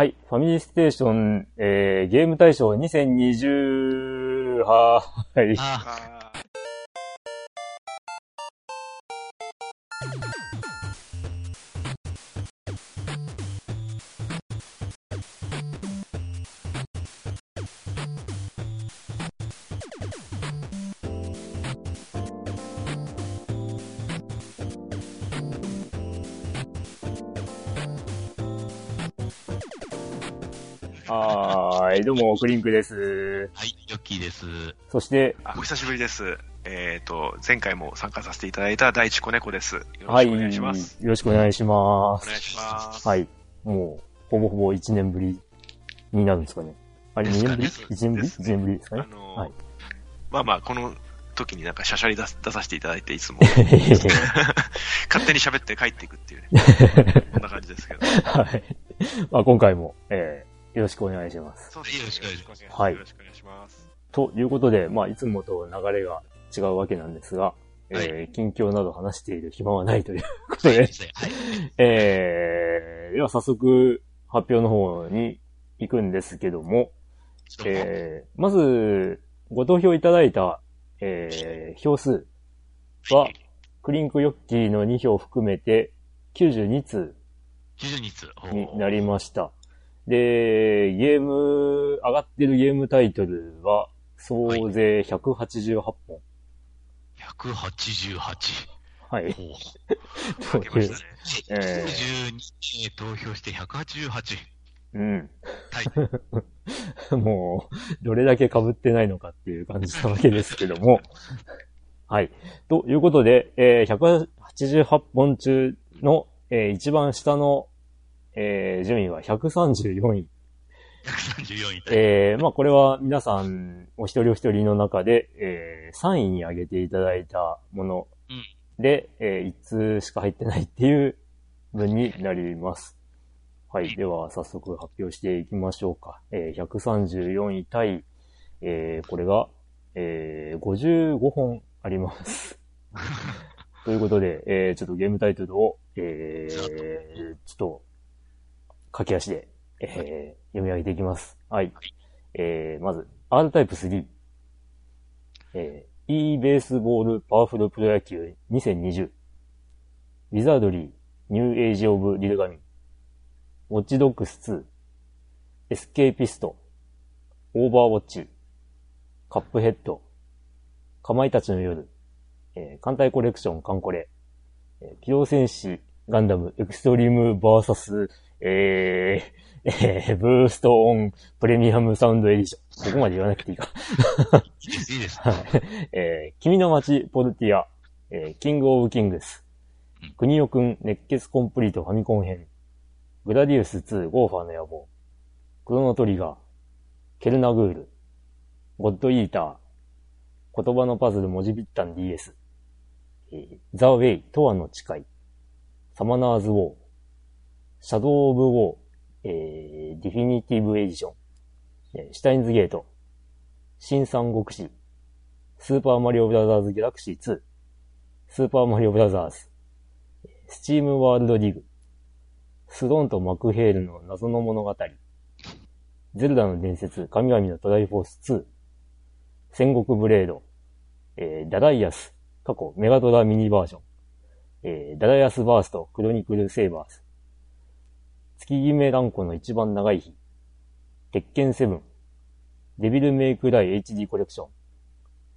はい。ファミリーステーション、えー、ゲーム大賞2020、はーい。い。どうも、クリンクです。はい、ヨッキーです。そして、あお久しぶりです。えっ、と、前回も参加させていただいた第一子猫です。よろはい。しくお願いします。よろしくお願いします。お願いします。はい。もう、ほぼほぼ1年ぶりになるんですかね。あれ、2ですかね年ぶり ?1 年ぶり？です ?1 年ぶりですかね？あ。のーはいまあまあ、この時になんかシャシャリ出す出させていただいて、いつも勝 勝手に喋って帰っていくっていうね。こんな感じですけど。はい。まあ、今回も、えー、よろしくお願いします。そうですねよろしくお願いしますはいよろしくお願いします。ということで、まあ、いつもと流れが違うわけなんですが、えはー近況など話している暇はないということで、はい。えー、では早速発表の方に行くんですけども、えー、まず、ご投票いただいた、えー、票数は、クリンクヨッキーの2票含めて92通92通。になりました。で、ゲーム、上がってるゲームタイトルは、総勢188本。188。はい。おーかけましたね。え92名投票して188。うん。はい。もう、どれだけ被ってないのかっていう感じなわけですけども。はい。ということで、えー188本中の、えー一番下の、えー順位は134位。134位。えーまあこれは皆さんお一人お一人の中で、えー3位に上げていただいたもので、えー1通しか入ってないっていう分になります。はい。では早速発表していきましょうか。えー134位対、えーこれが、えー55本あります。ということで、えーちょっとゲームタイトルを、えーちょっと、駆け足で、えー読み上げていきます。はい。えーまず、 R-TYPE 3。えー、 eBASEBALL パワフルプロ野球2020。ウィザードリー、ニューエイジオブリルガミン。ウォッチドッグス2。エスケーピスト。オーバーウォッチ。カップヘッド。かまいたちの夜。えー、艦隊コレクションカンコレ。えー機動戦士ガンダムエクストリームバーサス、えー、えー、ブーストオンプレミアムサウンドエディション。ここまで言わなくていいか。いいです、いいです。はい。えー、君の街、ポルティア、えー、キングオブキングスうん、くにおくん、熱血コンプリートファミコン編、グラディウス2、ゴーファーの野望、クロノトリガー、ケルナグール、ゴッドイーター、ことばのパズルもじぴったん DS、えーザ・ウェイ、トワの誓い、サマナーズ・ウォー、シャドウ・オブ・ウォー、えー、ディフィニティブ・エディション、えーシュタインズ・ゲート、新三国志、スーパーマリオブラザーズギャラクシー2、スーパーマリオブラザーズ、スチームワールドディグ、スロとマクヘールの謎の物語、ゼルダの伝説、神々のトライフォース2、戦国ブレード、えーダライアス、カッコメガドラミニバージョン、えーダライアスバースト、クロニクルセイバーズ、月極蘭子の一番長い日、鉄拳7、デビルメイクライ HD コレクション、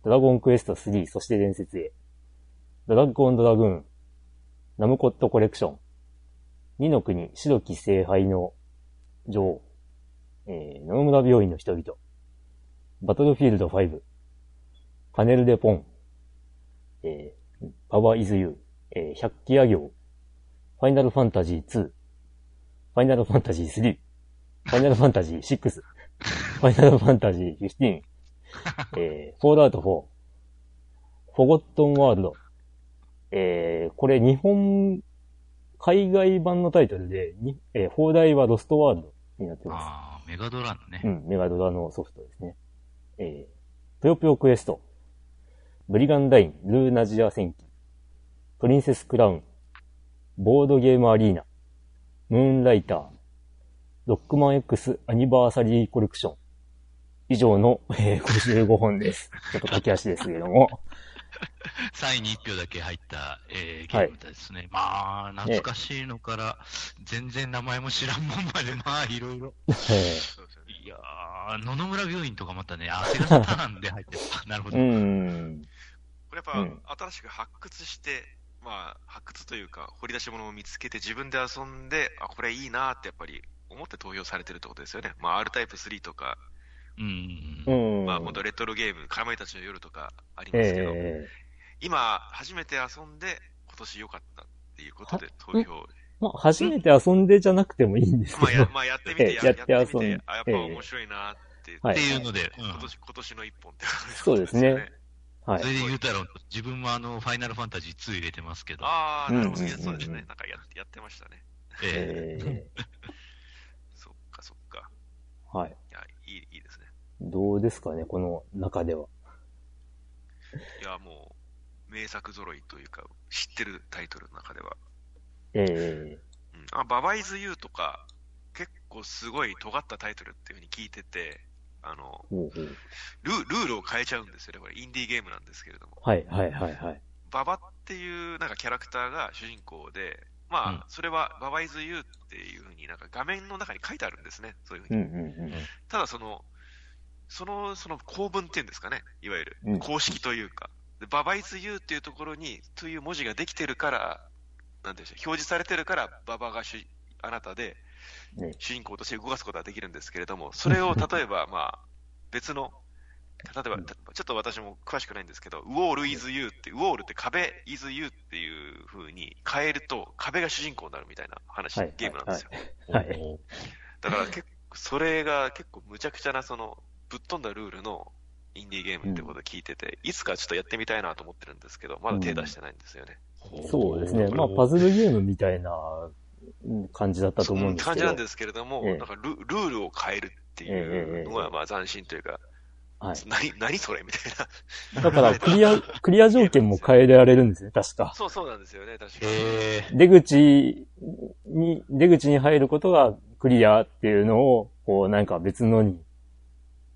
ドラゴンクエスト3、そして伝説へ、ドラッグオンドラグーン、ナムコットコレクション、二の国、白き聖杯の女王、えー、野々村病院の人々、バトルフィールド5、パネルでポン、えー、パワーイズユー、えー、百鬼夜行、ファイナルファンタジー2、ファイナルファンタジー3、ファイナルファンタジー6、ファイナルファンタジー15、えー、フォールアウト4、フォゴットンワールド、えー、これ日本、海外版のタイトルで、にえー、放題はロストワールドになってます。ああ、メガドラのね。うん、メガドラのソフトですね。えー、ぷよぷよクエスト、ブリガンダイン、ルーナジア戦記、プリンセスクラウン、ボードゲームアリーナ、ムーンライター、ロックマン X アニバーサリーコレクション。以上の、えー55本です。ちょっと駆け足ですけれども。3位に1票だけ入った、えーゲームですね。まあ、懐かしいのから、全然名前も知らんもんまで、まあ、いろいろ。いやー、野々村病院とかまたね、あ、セガサターンで入ってる。あなるほど。ーうん。これやっぱ、うん新しく発掘して、まあ、発掘というか、掘り出し物を見つけて自分で遊んで、あ、これいいなってやっぱり思って投票されてるってことですよね。まあ、R タイプ3とか、うん。うん。まあ、本当レトロゲーム、かまいたちの夜とかありますけど、え今、初めて遊んで、今年良かったっていうことで投票。ー、まあ、初めて遊んでじゃなくてもいいんですまあ、けどや、。まあ、やってみて、ええややって遊んやってみてで、あ、やっぱ面白いなって、はいっていうので、うん今年、今年の一本って感じそうですね。はいそ。れで言うたら、自分もあの、ファイナルファンタジー2入れてますけど、ああ、なるほど、そうですうん。ねなんかややってましたね。えーえ そっかそっか。ー、はい。いや、いい、いいですね。どうですかね、この中では。いや、もう、名作揃いというか、知ってるタイトルの中では。えうん、あ、ババイズユーとか、結構すごい尖ったタイトルっていうふうに聞いてて、あの、ー、ほうほうルルールを変えちゃうんですよね。これ、インディーゲームなんですけれども。はい、はい、はい、はい。ババっていうなんかキャラクターが主人公で、まあ、うんそれはババイズユーっていうふうになんか画面の中に書いてあるんですね。そういうふううん、に。うん、うん。ただその、その、その構文っていうんですかね。いわゆるうん。公式というか。でババイズユーっていうところに、という文字ができてるから、なんていうんでしょう、表示されてるから、ババが主あなたで、ね主人公として動かすことができるんですけれども、それを例えば、まあ、別の、例えば、たちょっと私も詳しくないんですけど、ウォール is you って、ウォールって壁 is you っていう風に変えると、壁が主人公になるみたいな話、はい。ゲームなんですよ。はい。だから結構、それが結構むちゃくちゃな、その、ぶっ飛んだルールのインディーゲームってことを聞いてて、いつかちょっとやってみたいなと思ってるんですけど、まだ手出してないんですよね。そうですね。まあ、パズルゲームみたいなうん感じだったと思うんですけど。感じなんですけれども、ええなんかルルールを変えるっていうのが、まあ斬新というか、はい。何、何それみたいな。だから、クリア、クリア条件も変えられるんですね、確か。そうそうなんですよね、確かに。へー出口に、出口に入ることがクリアっていうのを、こう、なんか別のに、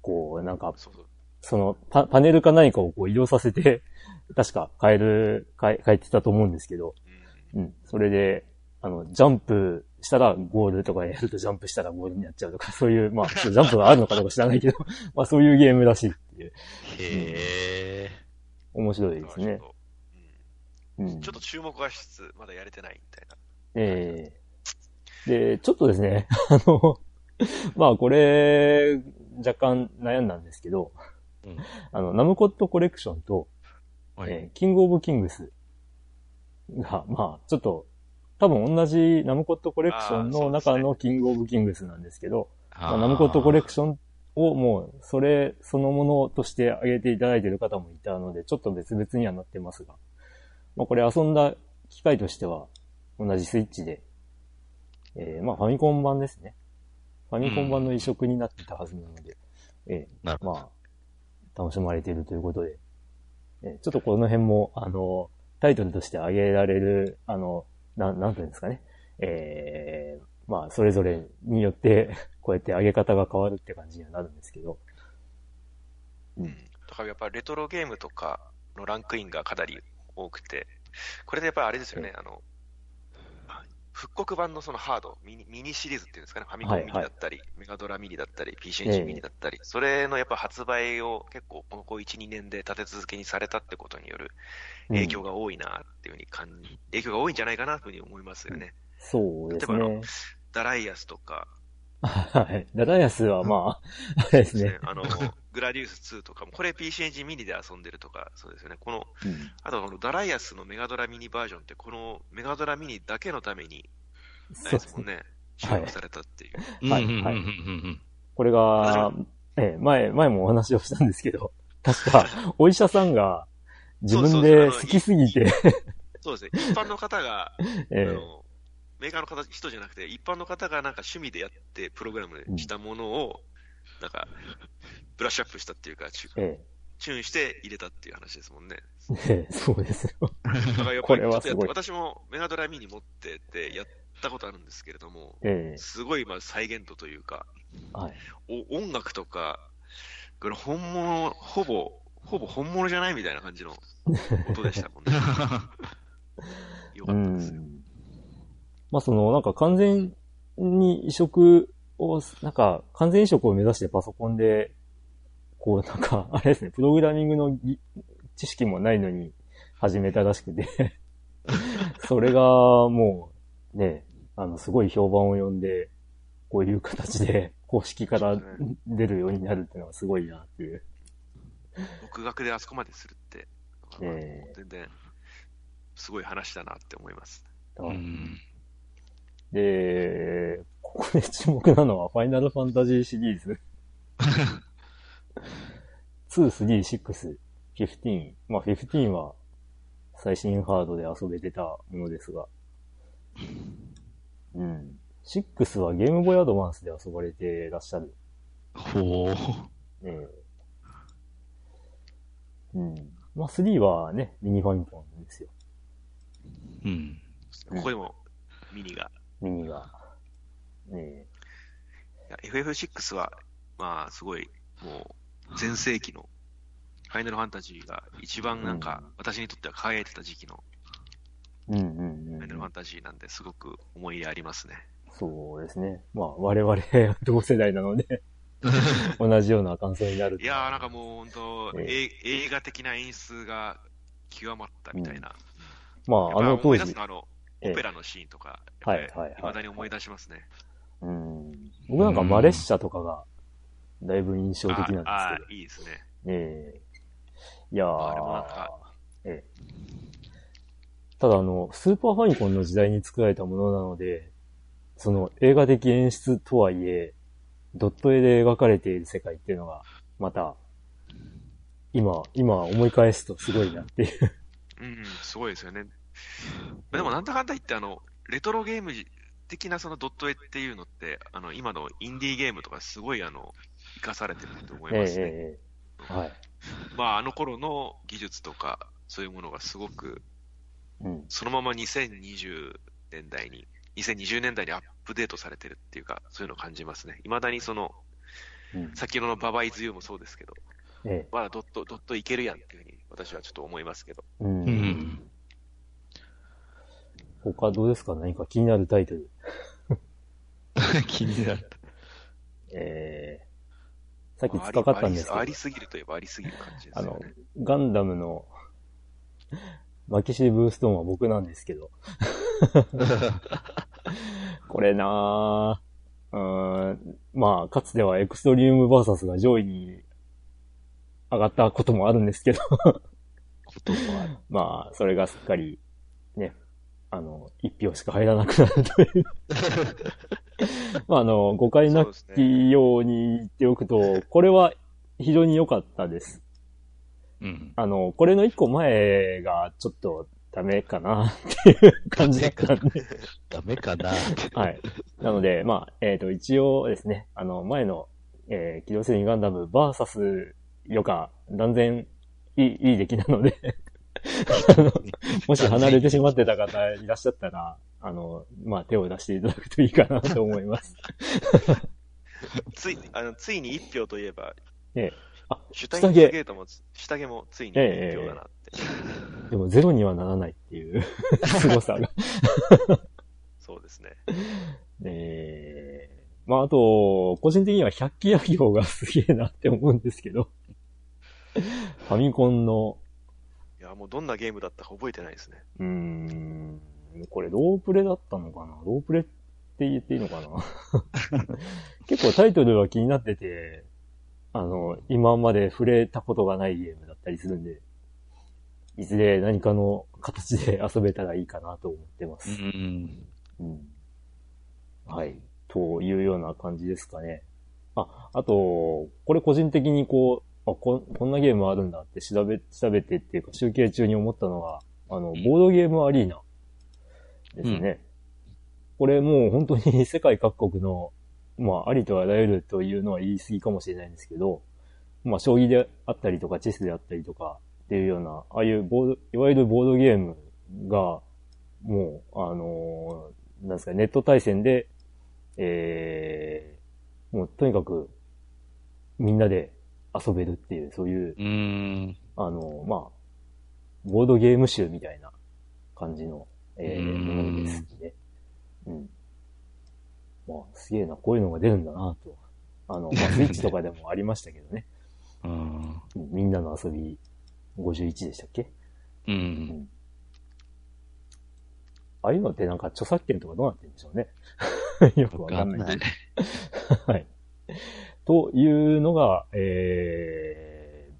こう、なんか、そうそう。そのパ、パネルか何かをこう移動させて、確か変える、変え、変えてたと思うんですけど、うんうん。それで、あの、ジャンプしたらゴールとかやるとジャンプしたらゴールになっちゃうとか、そういう、まあ、ジャンプがあるのかどうか知らないけど、まあそういうゲームらしいっていう、へ面白いですね。だからちょっ。とうん。うん。ちょっと注目はしつつ、まだやれてないみたいな。ええ。で、ちょっとですね、あの、まあこれ、若干悩んだんですけど、うん。あの、ナムコットコレクションと、ーはい。えーキングオブキングスが、まあ、ちょっと、多分同じナムコットコレクションの中のキングオブキングスなんですけど、まあ、ナムコットコレクションをもう、それそのものとして挙げていただいている方もいたので、ちょっと別々にはなってますが、まあこれ遊んだ機会としては、同じスイッチで、えーまあファミコン版ですね。ファミコン版の移植になってたはずなので、えなるほど。ーまあ、楽しまれているということで、えーちょっとこの辺も、あの、タイトルとして挙げられる、あの、なん、なんていうんですかね。えーまあ、それぞれによって、こうやって上げ方が変わるって感じにはなるんですけど。うんうん。だからやっぱレトロゲームとかのランクインがかなり多くて、これでやっぱりあれですよね、あの、復刻版のそのハード、ミニミニシリーズっていうんですかね、ファミコンミニだったり、メガドラミニだったり、PC エンジンミニだったり、それのやっぱ発売を結構ここ1、2年で立て続けにされたってことによる影響が多いなっていうふうに感じ、影響が多いんじゃないかなというふうに思いますよね。そうです例えば。ダライアスとか、はい。ダダイアスはまあ、あれですね。あの、グラディウス2とかも、これ PC エンジンミニで遊んでるとか、そうですよね。この、うんあとこのダライアスのメガドラミニバージョンって、このメガドラミニだけのために、あそうですもんね、収はい録されたっていう。はいはいうんうんうんうんうんこれが、ええ、前、前もお話をしたんですけど、確か、お医者さんが自分で好きすぎて、そうですね。一般の方が、ええあの、メーカーの方人じゃなくて、一般の方がなんか趣味でやってプログラムしたものを、なんか、ブラッシュアップしたっていうか、チュえチューンして入れたっていう話ですもんね。え、ええそうですよ。だからやっこぱり っとやってれはすごい。私もメガドラミニ持ってて、やったことあるんですけれども、ええすごいまあ再現度というか、はい。お音楽とか、これ本物、ほぼ、ほぼ本物じゃないみたいな感じの 音でしたもんね。よかうったですよ。ん。まあその、なんか完全に移植を、なんか完全移植を目指してパソコンで、こうなんか、あれですね、プログラミングのぎ知識もないのに始めたらしくて、それがもうね、あの、すごい評判を呼んで、こういう形で公式から出るようになるっていうのがすごいなっていう。独学であそこまでするって、ええ全然、すごい話だなって思います。うん。で、ここで注目なのは、ファイナルファンタジーシリーズ。2、3、6、15。まあ、15は最新ハードで遊べてたものですが。うん。6はゲームボーイアドバンスで遊ばれてらっしゃる。ほう。ええうん。まあ、3はね、ミニファミコンですよ。うん。ここでもミニが。ミニが。えいや FF6 は、まあ、すごい、もう、全盛期の、ファイナルファンタジーが一番なんか、私にとっては輝いてた時期のえうんうんうんファイナルファンタジーなんで、すごく思い入れありますね。そうですね。まあ、我々同世代なので、同じような感想になると。いやー、なんかもう本当、ええ映画的な演出が極まったみたいな。まあ、あの当時あの、ええオペラのシーンとか、はいやっぱりはいはい未だに思い出しますね。うん。僕なんかマレッシャとかが、だいぶ印象的なんですけど。ああー、いいですね。ええいやーあれもなんかええただあの、スーパーファミコンの時代に作られたものなので、その映画的演出とはいえ、ドット絵で描かれている世界っていうのが、また、今、今思い返すとすごいなっていう。うん、すごいですよね。でもなんだかんだ言って、あの、レトロゲーム的なそのドット絵っていうのって、あの、今のインディーゲームとかすごいあの、活かされてると思いええますね。ええはい。まあ、あの頃の技術とか、そういうものがすごく、うん。そのまま2020年代に、2020年代にアップデートされてるっていうか、そういうのを感じますね。未だにその、うん、先ほどのババイズユーもそうですけど、ええまだドット、ドットいけるやんっていうふうに私はちょっと思いますけど。うん。うん。他どうですか？何か気になるタイトル。気になる。ええさっき突っかかったんですけどあり、すぎるといえばありすぎる感じですあのガンダムの、マキシブーストーンは僕なんですけど。これなぁ、うーん、まあ、かつてはエクストリームバーサスが上位に上がったこともあるんですけど。まあ、それがすっかり、ね、あの、一票しか入らなくなるという。まあ、あの、誤解なきように言っておくと、これは非常に良かったです。うん。あの、これの一個前がちょっとダメかなっていう感じだったんで。ダメかな。はい。なので、まあ、えっ、と、一応ですね、あの、前の、えー、機動戦士ガンダムバーサスよか、断然いい、いい出来なので、あのもし離れてしまってた方いらっしゃったら、あの、まあ、手を出していただくといいかなと思います。つい、あの、ついに一票といえば、ええあ、シュタゲートもつ、下着もついに一票だなって。でもゼロにはならないっていう 凄さが。そうですね。ええまあ、あと、個人的には百鬼夜行がすげえなって思うんですけど、ファミコンの、いや、もうどんなゲームだったか覚えてないですね。うーん、これロープレだったのかな？ロープレって言っていいのかな？結構タイトルは気になってて、あの、今まで触れたことがないゲームだったりするんで、いずれ何かの形で遊べたらいいかなと思ってます。うん。うんはい。というような感じですかね。あ、あと、これ個人的にこう、あこ、こんなゲームあるんだって調べ、調べてっていうか集計中に思ったのが、あの、んボードゲームアリーナですね。これもう本当に 世界各国の、まあ、ありとあらゆるというのは言い過ぎかもしれないんですけど、まあ、将棋であったりとか、チェスであったりとかっていうような、ああいうボード、いわゆるボードゲームが、もう、あのーなんですか、ネット対戦で、えー、もうとにかく、みんなで遊べるっていう、そういう、う。あの、まあ、ボードゲーム集みたいな感じの、えー、うんものですね。うん。まあ、すげえな、こういうのが出るんだなと。あの、まあ、スイッチとかでもありましたけどね。うん。うんみんなの遊び51でしたっけ？うん。ああいうのってなんか著作権とかどうなってるんでしょうね。よくわかんない。はい。というのが、え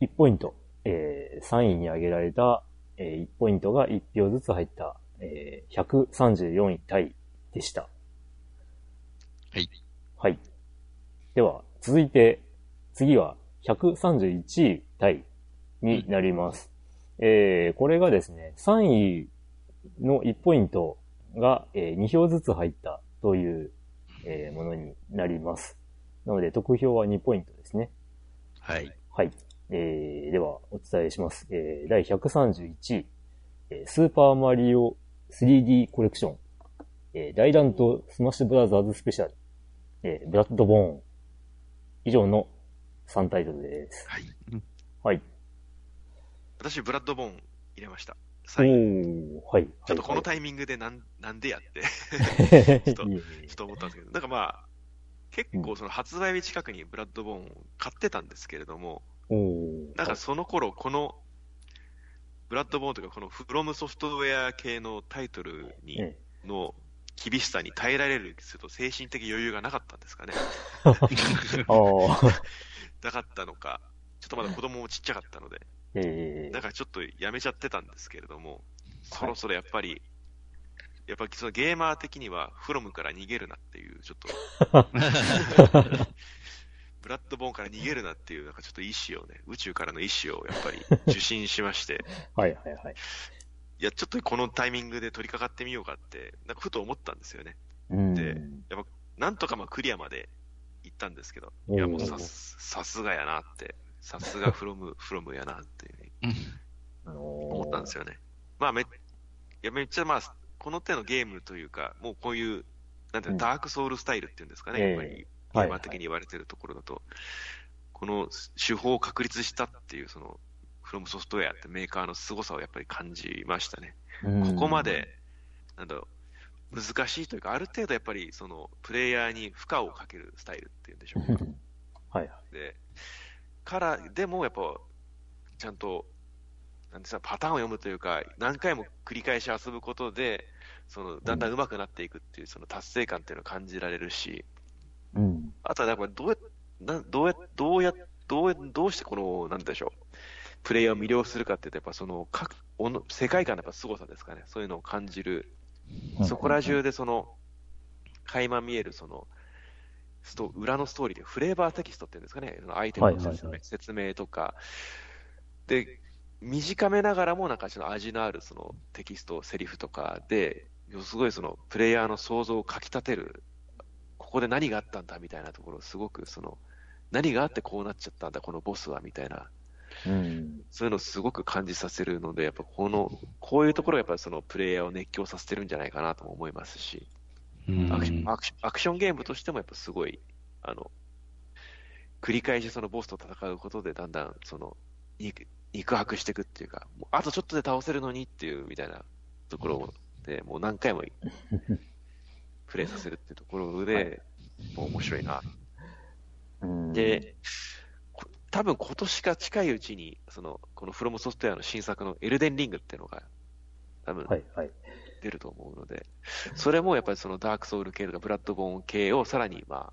ー、1ポイント、えー、3位に挙げられた、えー、1ポイントが1票ずつ入った、えー、134位タイでした。はい。はい。では、続いて、次は131位タイになります。えー、これがですね、3位の1ポイントが、えー2票ずつ入ったという、えーものになります。なので、得票は2ポイントですね。はい。はい。えー、では、お伝えします。えー、第131位、えースーパーマリオ 3D コレクション、えー、大乱闘スマッシュブラザーズスペシャル、えー、ブラッドボーン、以上の3タイトルです。はい。はい。私、ブラッドボーン入れました。はい。ちょっとこのタイイミングでなん、なんでやって、ミ ちょっとちょっと思ったんですけど、なんかまあ、結構その発売日近くにブラッドボーンを買ってたんですけれども。なんかその頃、この、ブラッドボーンというか、このフロムソフトウェア系のタイトルに、えの厳しさに耐えられるすると精神的余裕がなかったんですかね。なかったのか、ちょっとまだ子供もちっちゃかったので、えーだからちょっとやめちゃってたんですけれども、そろそろやっぱり、やっぱりそのゲーマー的には、フロムから逃げるなっていう、ちょっと、ブラッドボーンから逃げるなっていう、なんかちょっと意志をね、宇宙からの意志をやっぱり受信しまして、はいはいはい。いや、ちょっとこのタイミングで取り掛かってみようかって、なんかふと思ったんですよね。うん。でなんとかまあクリアまで行ったんですけど、いやもうさす、さすがやなって、さすがフロム、フロムやなっていうふうにあのー思ったんですよね。まあめ、いやめっちゃまあ、この手のゲームというか、もうこういう、なんていうの、うん。ダークソウルスタイルっていうんですかね、ええ。やっぱり、ゲはいーマー的に言われてるところだと、この手法を確立したっていう、その、フロムソフトウェアってメーカーの凄さをやっぱり感じましたね。うん。ここまで、なんだろう、難しいというか、ある程度やっぱり、その、プレイヤーに負荷をかけるスタイルっていうんでしょうか。はいはい。で、から、でもやっぱ、ちゃんと、なんですか、パターンを読むというか、何回も繰り返し遊ぶことで、その、だんだん上手くなっていくっていう、その達成感っていうのを感じられるし、うん。あとはやっぱどうや、などうや、どうや、どうや、どうしてこの、なんでしょう、プレイヤーを魅了するかっていうと、やっぱその、各、おの世界観のやっぱ凄さですかね。そういうのを感じる。そこら中でその、垣間見えるその、スト裏のストーリーでフレーバーテキストっていうんですかね、そのアイテムの説明,、はいはいはい。説明とか、で、短めながらもなんかちょっと味のあるそのテキスト、セリフとかで、すごいそのプレイヤーの想像をかき立てる、ここで何があったんだみたいなところをすごくその、何があってこうなっちゃったんだ、このボスはみたいな、うん。そういうのをすごく感じさせるので、やっぱこの、こういうところがやっぱりそのプレイヤーを熱狂させてるんじゃないかなとも思いますし、うん。アクションアクションアクションゲームとしてもやっぱすごい、あの、繰り返しそのボスと戦うことでだんだんその肉肉薄していくっていうか、もうあとちょっとで倒せるのにっていうみたいなところで、もう何回もプレイさせるっていうところで、もう面白いな。うん、で、こ多分今年か近いうちに、その、このフロムソフトウェアの新作のエルデンリングっていうのが、多分はいはい。出ると思うので、それもやっぱりそのダークソウル系とかブラッドボーン系をさらにまあ、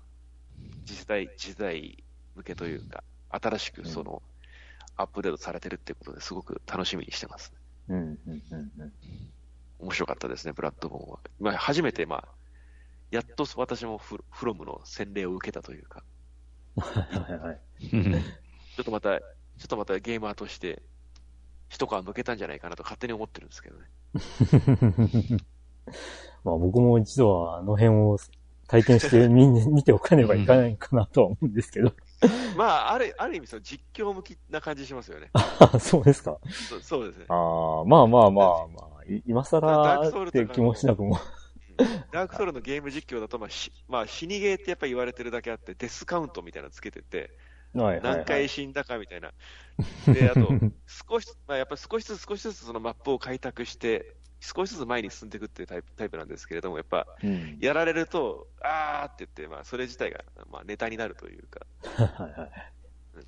次世代、次世代向けというか、新しくその、アップデートされてるっていうことですごく楽しみにしてます。うん、うん、うん、うん。面白かったですね、ブラッドボーンは。まあ、初めてまあ、やっと私もフフロムの洗礼を受けたというか、はいはい。ちょっとまた、ちょっとまたゲーマーとして、一皮向けたんじゃないかなと勝手に思ってるんですけどね。まあ僕も一度はあの辺を体験して 見見ておかねばいかないかなとは思うんですけど。まあ、ある、ある意味その実況向きな感じしますよね。あそうですか。そそうですね。ああ、まあまあまあまあ、い今更って気もしなくも。ダークソウルのゲーム実況だと、まあ、しまあ、死にゲーってやっぱり言われてるだけあって、デスカウントみたいなのつけてて、何回死んだかみたいな。で、あと、少し、まあ、やっぱり少しずつ少しずつそのマップを開拓して、少しずつ前に進んでいくっていうタイプタイプなんですけれども、やっぱ、うん。やられると、あーって言って、まあ、それ自体が、まあ、ネタになるというか、はいはい。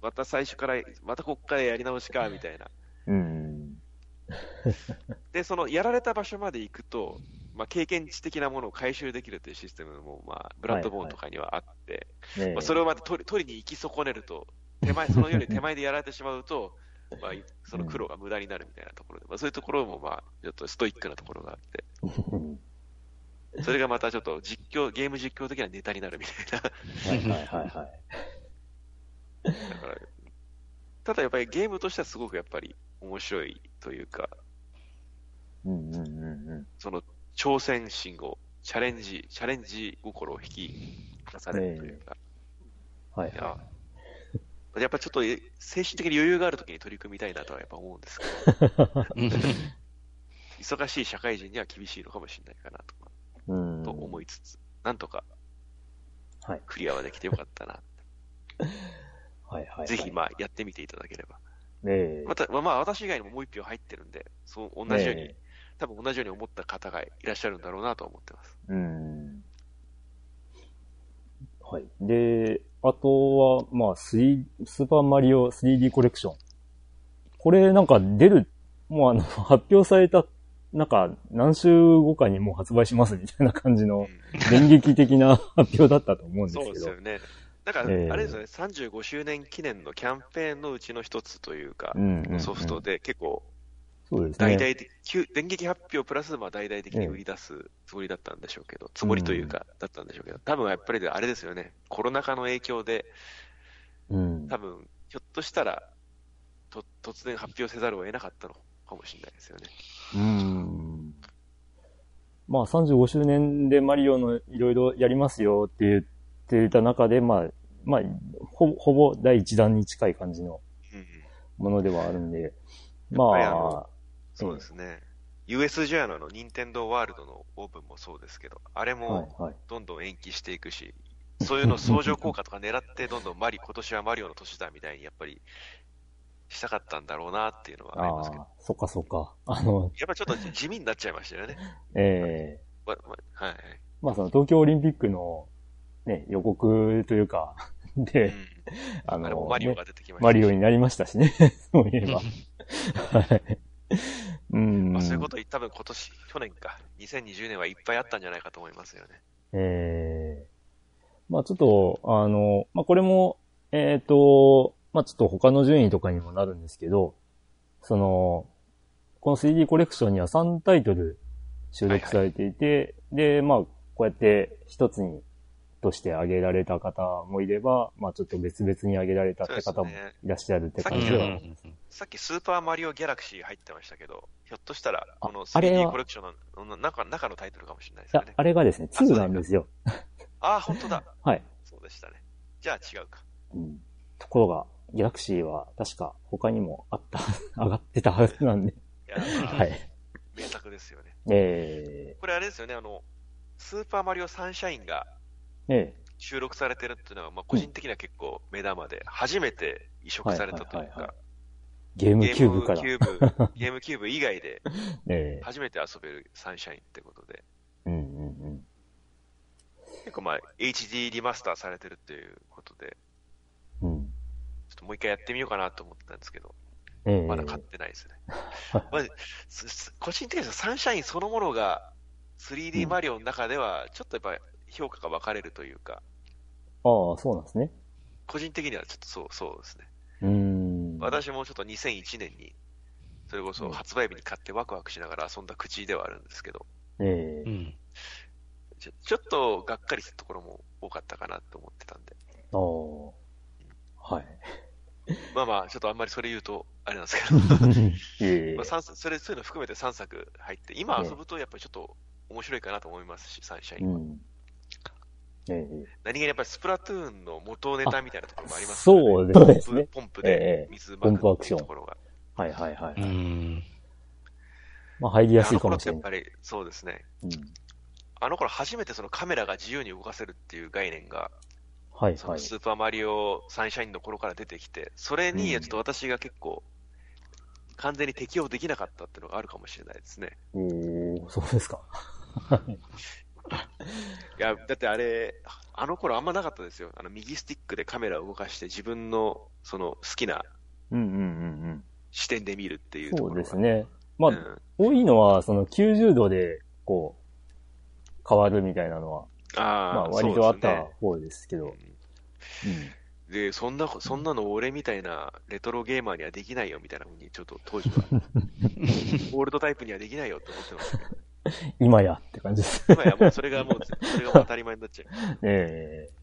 また最初から、またこっからやり直しか、みたいな。うん。で、そのやられた場所まで行くと、まあ、経験値的なものを回収できるというシステムも、まあ、ブラッドボーンとかにはあって、ねえまあ、それをまた取り取りに行き損ねると、手前、そのように手前でやられてしまうと、まあ、その苦労が無駄になるみたいなところで、まあ、そういうところも、まあ、ちょっとストイックなところがあって、それがまたちょっと実況、ゲーム実況的なネタになるみたいな。はいはいはいはい。だから、ただやっぱりゲームとしてはすごくやっぱり面白いというか、うんうんうんうん。その挑戦心を、チャレンジ、チャレンジ心を引き出されるというか、はいいやっぱちょっとえ精神的に余裕があるときに取り組みたいなとはやっぱ思うんですけど、忙しい社会人には厳しいのかもしれないかなとかい。うん。と思いつつ、なんとかはい。クリアはできてよかったな。はいはいはい。ぜひまあやってみていただければ。ねえ。また、まあまあ私以外にももう一票入ってるんで、そう同じように、ね多分同じように思った方がいらっしゃるんだろうなと思ってます。うん。はい。で、あとは、まあ、3スーパーマリオ 3D コレクション。これなんか出る、もうあの、発表された、なんか何週後かにもう発売しますみたいな感じの電撃的な発表だったと思うんですそうけど。ですよね。だから、ええあれですよね、35周年記念のキャンペーンのうちの一つというか、うんうんうんソフトで結構、そうですね。大々的、急電撃発表プラス、まあ大々的に売り出すつもりだったんでしょうけど、つもりというか、だったんでしょうけど、多分やっぱりあれですよね、コロナ禍の影響で、うん。多分、ひょっとしたら、と、突然発表せざるを得なかったのかもしれないですよね。うん。まあ35周年でマリオのいろいろやりますよって言ってた中で、まあ、まあ、ほほぼ第一弾に近い感じの。ものではあるんで、まあ、そうですね。USJ のあの、任天堂ワールドのオープンもそうですけど、あれはいもはい。どんどん延期していくし、そういうの相乗効果とか狙って、どんどんマリ、今年はマリオの年だみたいに、やっぱり、したかったんだろうなっていうのはありますけどあ、あ、そっかそっか。あの、やっぱちょっと地味になっちゃいましたよね。ええわわはい。まあその東京オリンピックのね、予告というか、う で、ん。あの、マリオねが出てきましたし、マリオになりましたしね。そういえば。はい。うん。まあ、そういうこと、多分今年、去年か、2020年はいっぱいあったんじゃないかと思いますよね。ええまあちょっと、あの、まあこれも、えっ、と、まあちょっと他の順位とかにもなるんですけど、その、この 3D コレクションには3タイトル収録されていて、で、まあこうやって一つに、として挙げられた方もいれば、まあちょっと別々に挙げられたって方もいらっしゃるってさっ感じではあきのります。さっきスーパーマリオギャラクシー入ってましたけど、ひょっとしたら、このあれ 3D はコレクションの中中のタイトルかもしれないですね、。あれがですね、2なんですよ。ああ、本当だ。はい。そうでしたね。じゃあ違うか。うん。ところが、ギャラクシーは確か他にもあった、上がってたはずなんで。いや、まあはい。名作ですよね。えこれあれですよね、あの、スーパーマリオサンシャインがー、え収録されてるっていうのは、まあ、個人的には結構目玉で、初めて移植されたというか、ー、ゲームゲキューブから。ームキューブ、ゲームキューブ以外でえ初めて遊べるサンシャインってことで、ー、うんうんうん。結構まあ、HD リマスターされてるっていうことで、うん。ちょっともう一回やってみようかなと思ってたんですけど、えー、まだ買ってないですね。まあ、個人的にはサンシャインそのものが 3D マリオの中ではちょっとやっぱ評価が分かれるというか、ああ、そうなんですね。個人的にはちょっとそう、そうですね。うーん。私もちょっと2001年に、それこそ発売日に買ってワクワクしながら遊んだ口ではあるんですけど、えー、うん。ちょちょっとがっかりするところも多かったかなと思ってたんで。ああ。はい。まあまあ、ちょっとあんまりそれ言うと、あれなんですけど、ええまあ、それ、そういうの含めて3作入って、今遊ぶとやっぱりちょっと面白いかなと思いますし、サンシャインは。うん。ええ何気にやっぱりスプラトゥーンの元ネタみたいなところもありますそうですね。ポンプええで水まくっていうところが。はいはいはい。うん。まあ入りやすいかもしてれない。っやっぱり、そうですね。うん、あの頃初めてそのカメラが自由に動かせるっていう概念が、はいはい。そのスーパーマリオサンシャインの頃から出てきて、それにうんちょっと私が結構、完全に適応できなかったっていうのがあるかもしれないですね。おー、そうですか。いや、だってあれ、あの頃あんまなかったですよ。あの、右スティックでカメラを動かして自分の、その、好きなうんうんうん視点で見るっていううん。ところが。そうですね。まあ、うん多いのは、その90度で、こう、変わるみたいなのは、ああ、まあ割とあったそうですね方ですけど。うんで、そんな、そんなの俺みたいなレトロゲーマーにはできないよみたいなふうに、ちょっと当時は、オールドタイプにはできないよって思ってましたけど、今やって感じです。今やもうそれがもう、それが当たり前になっちゃう。ええ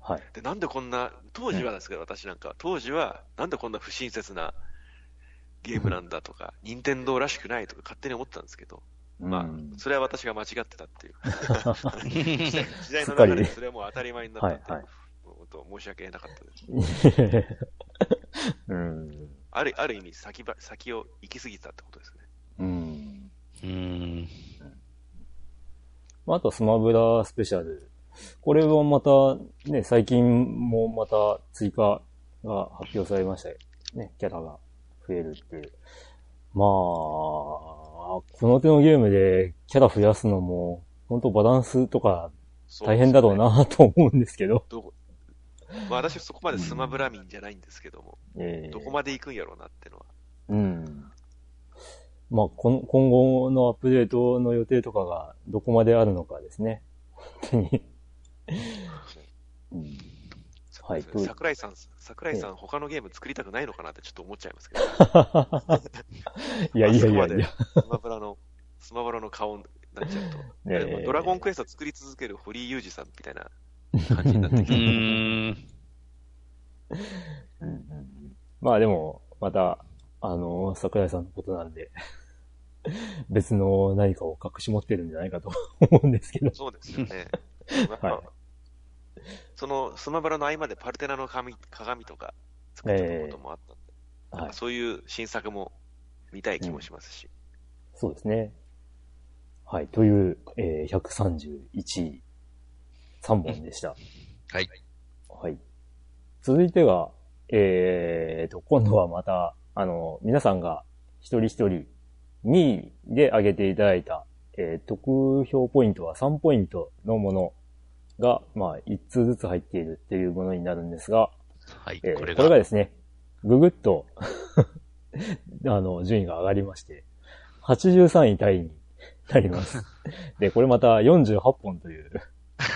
はい。で、なんでこんな、当時はですけど、私なんか、当時は、なんでこんな不親切なゲームなんだとか、任天堂らしくないとか勝手に思ってたんですけど、まあうん、それは私が間違ってたっていう。時代の流れでそれはもう当たり前になったっていう。はいはい本当申し訳なかったです。うん。ある、ある意味先ば、先を行き過ぎてたってことですね。うん。うーん。まああと、スマブラスペシャル。これはまた、ね、最近もまた追加が発表されましたよ。ね、キャラが増えるっていう。まあ、この手のゲームでキャラ増やすのも、本当バランスとか大変だろうなと思うんですけど。まあ私そこまでスマブラ民じゃないんですけども、ええどこまで行くんやろうなってのは。うん。まあ、この今後のアップデートの予定とかがどこまであるのかですね。本当に。うんはい桜井さん、桜井さん、他のゲーム作りたくないのかなってちょっと思っちゃいますけど。いやいやいや。スマブラの、スマブラの顔になっちゃうと。ドラゴンクエスト作り続ける堀井裕二さんみたいな感じになってきうて。うんまあでも、また、あの、桜井さんのことなんで、別の何かを隠し持ってるんじゃないかと思うんですけど。そうですよね。はいそのスマブラの合間でパルテナの鏡鏡とか作ってたこともあったんで、なんはいか。そういう新作も見たい気もしますし。そうですね。はい。という、えー、131位、3本でした。はい。はい。続いてが、えーと、今度はまた、あの、皆さんが一人一人2位で挙げていただいた、えー得票ポイントは3ポイントのものが、まあ、1通ずつ入っているっていうものになるんですが、はい。えーこれが、がですね、ぐぐっと、あの、順位が上がりまして、83位タイになります。で、これまた48本という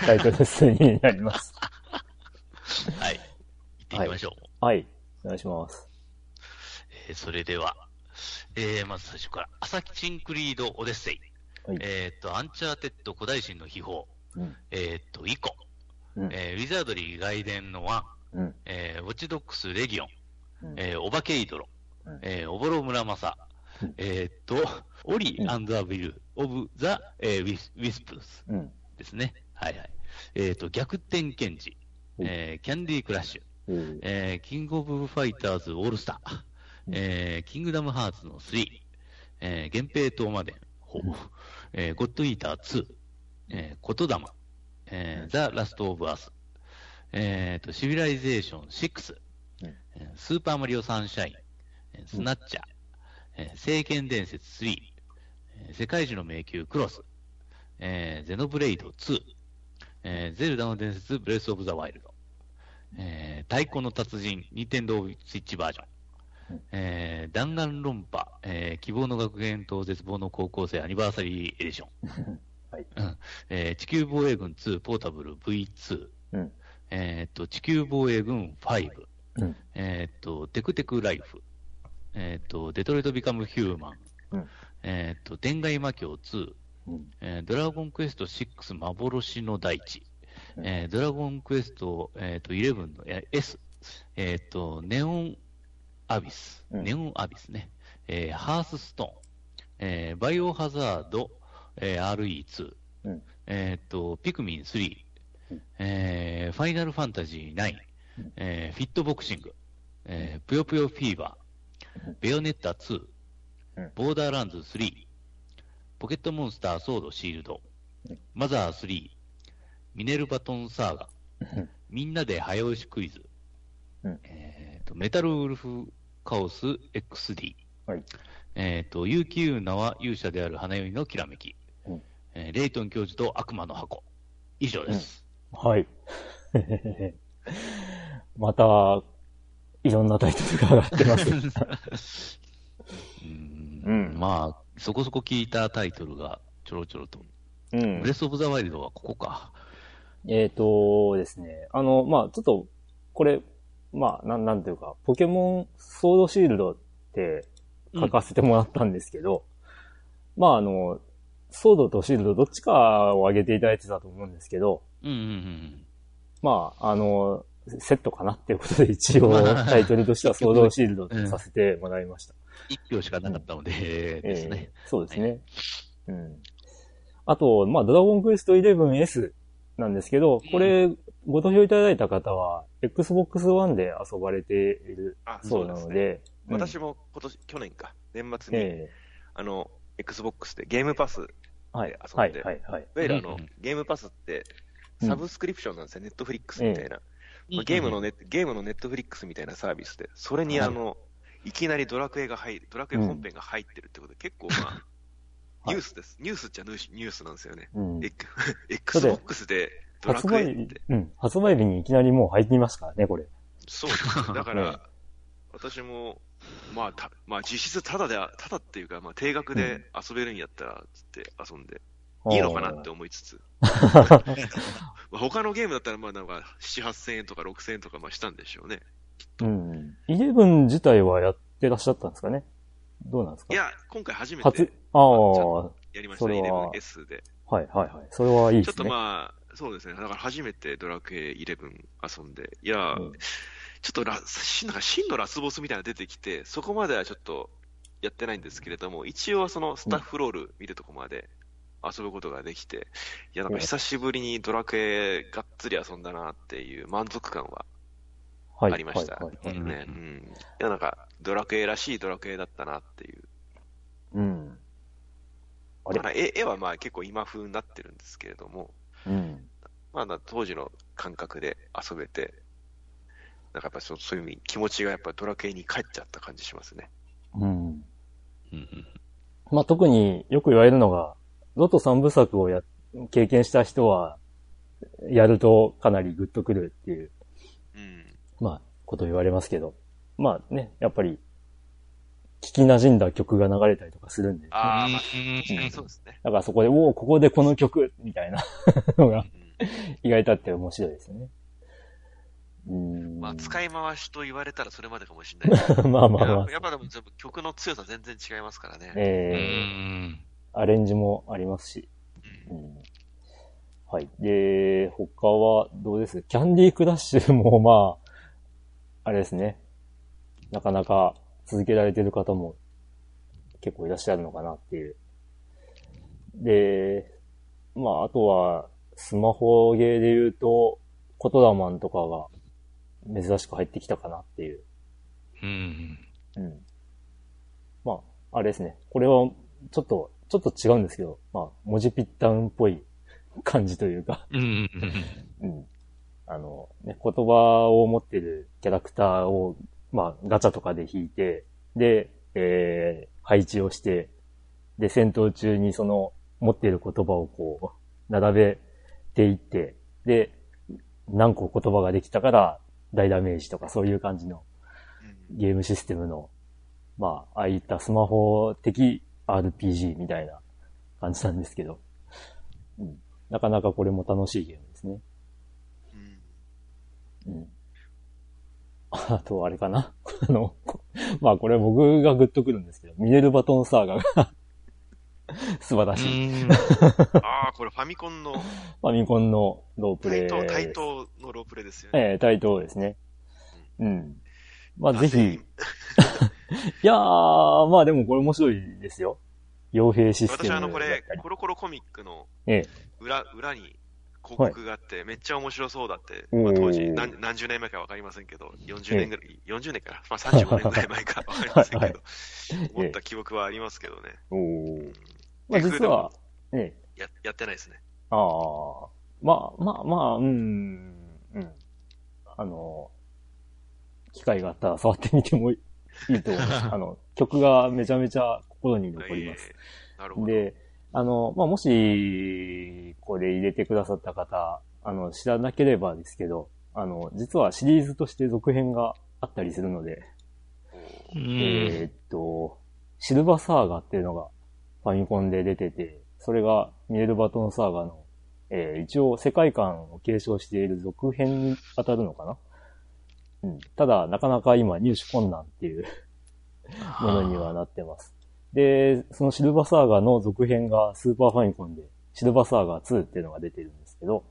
タイトル数になります。はい。行っていきましょう。はい。お願いします。えーそれでは、えーまず最初から、アサシンクリードオデッセイ。はいえっ、と、アンチャーテッド古代神の秘宝。うん。えっ、と、イコ。うんえーウィザードリー外伝のワン。うん。えーウォッチドックスレギオン。うんえーオバケイドロ。うんえーオボロ村正。うんえっ、と、オリうんアンド・ザ・ウィル・オブ・ザ・えーウィスウィスプスうん。ですね。はいはい。えっ、と、逆転検事。うんえーキャンディークラッシュ。うんえーキングオブファイターズオールスター、えーキングダムハーツの3、えー、源平討魔伝、えーゴッドイーター2、えー、言霊、えーザ・ラスト・オブ・アス、えーと、シビライゼーション6、うん。えースーパーマリオサンシャイン、えースナッチャー、えー聖剣伝説3、えー世界中の迷宮クロス、えーゼノブレイド2、えーゼルダの伝説ブレス・オブ・ザ・ワイルド、えー太鼓の達人、ニンテンドースイッチバージョン、うんえー弾丸論破、えー希望の学園と絶望の高校生アニバーサリーエディション、はい。うん。えー地球防衛軍2ポータブル V2、うん。えーっと地球防衛軍5、うん。えーっとテクテクライフ、えーっとデトロイト・ビカム・ヒューマン、うん。えーっと天外魔境2、うん。えードラゴンクエスト6幻の大地、うん。えードラゴンクエスト、えー、と11の、えー S、えー、とネオンアビス、うん。ネオンアビスね、えーハースストーン、えーバイオハザード、えー RE2、うん。えー、とピクミン3、うん。えーファイナルファンタジー9、うん。えーフィットボクシング、えーぷよぷよフィーバー、ベヨネッタ2、うん。ボーダーランズ3、ポケットモンスターソードシールド。うん、マザー3、ミネルバトンサーガ、うん。みんなで早押しクイズ、うんえーとメタルウルフカオス XD、はいえーと結城優奈は勇者である花よりのきらめき、うんえーレイトン教授と悪魔の箱。以上です。はい。また、いろんなタイトルが上がってます。うんうんまあ、そこそこ聞いたタイトルがちょろちょろと。うんブレスオブザワイルドはここか。えっ、とですね、あの、まあちょっと、これ、まあなん、なんていうか、ポケモンソードシールドって書かせてもらったんですけど、まああの、ソードとシールドどっちかを上げていただいてたと思うんですけど、うんうんうんまあ、あの、セットかなっていうことで一応タイトルとしてはソードシールドとさせてもらいました。一票しかなかったので、ですね。えーそうですね。うん。あと、まあ、ドラゴンクエスト 11S なんですけど、これ、ご投票いただいた方は、Xbox One で遊ばれているあ、そううですね。ので、うん私も今年、去年か、年末に、えあの、Xbox でゲームパス、いーはい、遊んではい、はい、はい。わゆるあの、ゲームパスって、うんサブスクリプションなんですよ、ネットフリックスみたいな。まあゲームのネゲームのネットフリックスみたいなサービスで、それにはいあの、いきなりドラクエが入る、ドラクエ本編が入ってるってことで、結構まあ、はいニュースです。ニュースっちゃニュースニュースなんですよね。うん。Xbox でドラ発売クエって。、うん、発売日にいきなりもう入っていますからね、これ。そうです。だかねら、私も、まあ、たまあ、実質ただで、ただっていうか、まあ、定額で遊べるんやったら、つって遊んで、いいのかなって思いつつ、まあ他のゲームだったら、まあ、なんか、7、8000円とか6000円とか、まあ、したんでしょうね。うん。11自体はやってらっしゃったんですかね？どうなんですか？いや、今回初め初て、ああ、はやりました、それは 11S で。いはいはい。それはいいちょっとですね。まあ、そうですね。だから初めてドラクエ11遊んで、いや、うん。ちょっとラ真なんか真のラスボスみたいなの出てきて、そこまではちょっとやってないんですけれども、一応そのスタッフロール見るとこまで遊ぶことができて、いや、なんか久しぶりにドラクエがっつり遊んだなっていう満足感ははいありました。はい。や、なんかドラクエらしいドラクエだったなっていう。うん。あれ。まあ絵絵はまあ結構今風になってるんですけれども、うん。まあな当時の感覚で遊べて、なんかやっぱそうそういう意味、気持ちがやっぱドラクエに帰っちゃった感じしますね。うん。うんうんまあ、特によく言われるのが、ロト3部作をや、経験した人は、やるとかなりグッとくるっていう、うん。まあ、こと言われますけど。まあね、やっぱり、聞き馴染んだ曲が流れたりとかするんで、ああ、うんまあ、確かにそうですね。だからそこで、おお、ここでこの曲みたいなのがうん意外とあって面白いですよね。うーん。まあ、使い回しと言われたらそれまでかもしれない。まあまあまあややっぱでも全部曲の強さ全然違いますからね。うえー、んアレンジもありますし。うんうんはい。で、他はどうです？キャンディークラッシュもまあ、あれですね。なかなか続けられてる方も結構いらっしゃるのかなっていう。で、まあ、あとは、スマホゲーで言うと、コトラマンとかが珍しく入ってきたかなっていう。うんうん。まあ、あれですね。これは、ちょっと、ちょっと違うんですけど、まあ、文字ピッタンっぽい感じというか、うん。あの、ね、言葉を持ってるキャラクターを、まあ、ガチャとかで引いて、で、えー、配置をして、で、戦闘中にその、持っている言葉をこう、並べていって、で、何個言葉ができたから、大ダメージとかそういう感じのうんゲームシステムの、まあ、ああいったスマホ的 RPG みたいな感じなんですけど、うん、なかなかこれも楽しいゲームですね。うんうん。あと、あれかな？あの、こまあこれ僕がグッとくるんですけど、ミネルバトンサーガが 素晴らしい。うん ああ、これファミコンのファミコンのロープレイ対。等、対等のロープレイですよね。ええ対等ですね。うん。まあぜ？ひ、ないやー、まあでもこれ面白いですよ。傭兵システム私はあの、これコロコロコミックのええ、裏、裏に、広告があって、めっちゃ面白そうだって、まあ、当時何、何十年前かわかりませんけど、40年ぐらい、40年か、まあ35年ぐらい前かわかりませんけど、思った記憶はありますけどね。おうんーまあ実は、ね、や、やってないですね。ああ、まあまあまあ、うん、うん。あの、機会があったら触ってみてもいいと思います。あの、曲がめちゃめちゃ心に残ります。えーなるほど。で、あの、まあ、もし、これ入れてくださった方、あの、知らなければですけど、あの、実はシリーズとして続編があったりするので、うえん。ーっと、シルバーサーガっていうのがファミコンで出てて、それがミネルバトンサーガの、えー一応世界観を継承している続編に当たるのかな？うん。ただ、なかなか今入手困難っていう ものにはなってます。で、そのシルバーサーガの続編がスーパーファミコンで、シルバーサーガ2っていうのが出てるんですけど、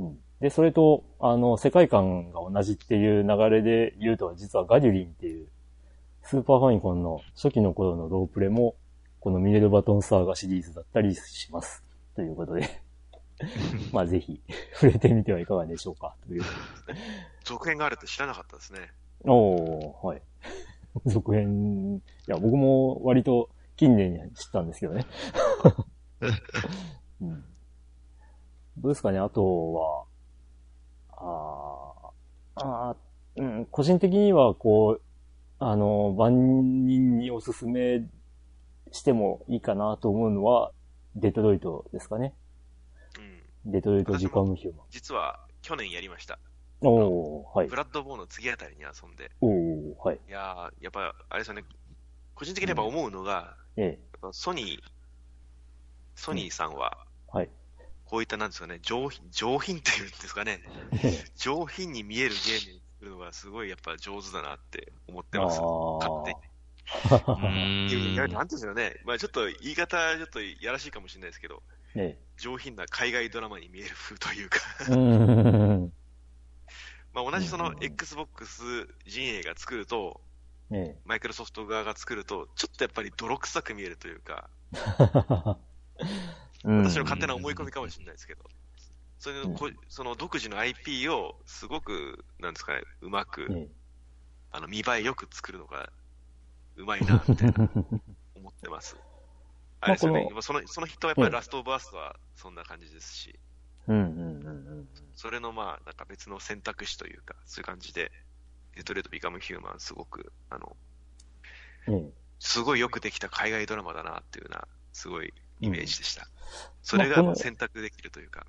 うん。で、それと、あの、世界観が同じっていう流れで言うと、実はガデュリンっていう、スーパーファミコンの初期の頃のロープレも、このミネルバトンサーガシリーズだったりします。ということで、まあぜひ、触れてみてはいかがでしょうか、という。続編があるって知らなかったですね。おー、はい。続編、いや、僕も割と近年に知ったんですけどね。うん、どうですかね、あとは、あーあー、うん、個人的には、こう、あの、万人におすすめしてもいいかなと思うのは、デトロイトですかね。うん。デトロイト・ビカム・ヒューマン。実は、去年やりました。おー、はいブ。ラッドボーンの次あたりに遊んで。おー、はい。いやー、やっぱ、あれですよね。個人的にやっぱ思うのが、ええ、やっぱソニー、ソニーさんは、はい。こういったなんですかね、上品、上品っていうんですかね、上品に見えるゲームを作るのがすごいやっぱ上手だなって思ってます。勝手に。うんいや、なんていうんですかね、まあちょっと言い方、ちょっとやらしいかもしれないですけど、ね上品な海外ドラマに見える風というか、え。うん。まあ同じそのうん Xbox 陣営が作ると、ねマイクロソフト側が作ると、ちょっとやっぱり泥臭く見えるというか、うん。私の勝手な思い込みかもしれないですけど、そういうこその独自の IP をすごく、なんですかね、うまく、ねあの見栄えよく作るのがうまいな、みたいな思ってます。あれですよね、そのその人はやっぱりラストオブアースはそんな感じですし、うんうんうんうん。それのまあ、なんか別の選択肢というか、そういう感じで、デトレート・ビカム・ヒューマン、すごく、あの、ねすごいよくできた海外ドラマだなっていうような、すごいイメージでした。それまあこのが選択できるというか、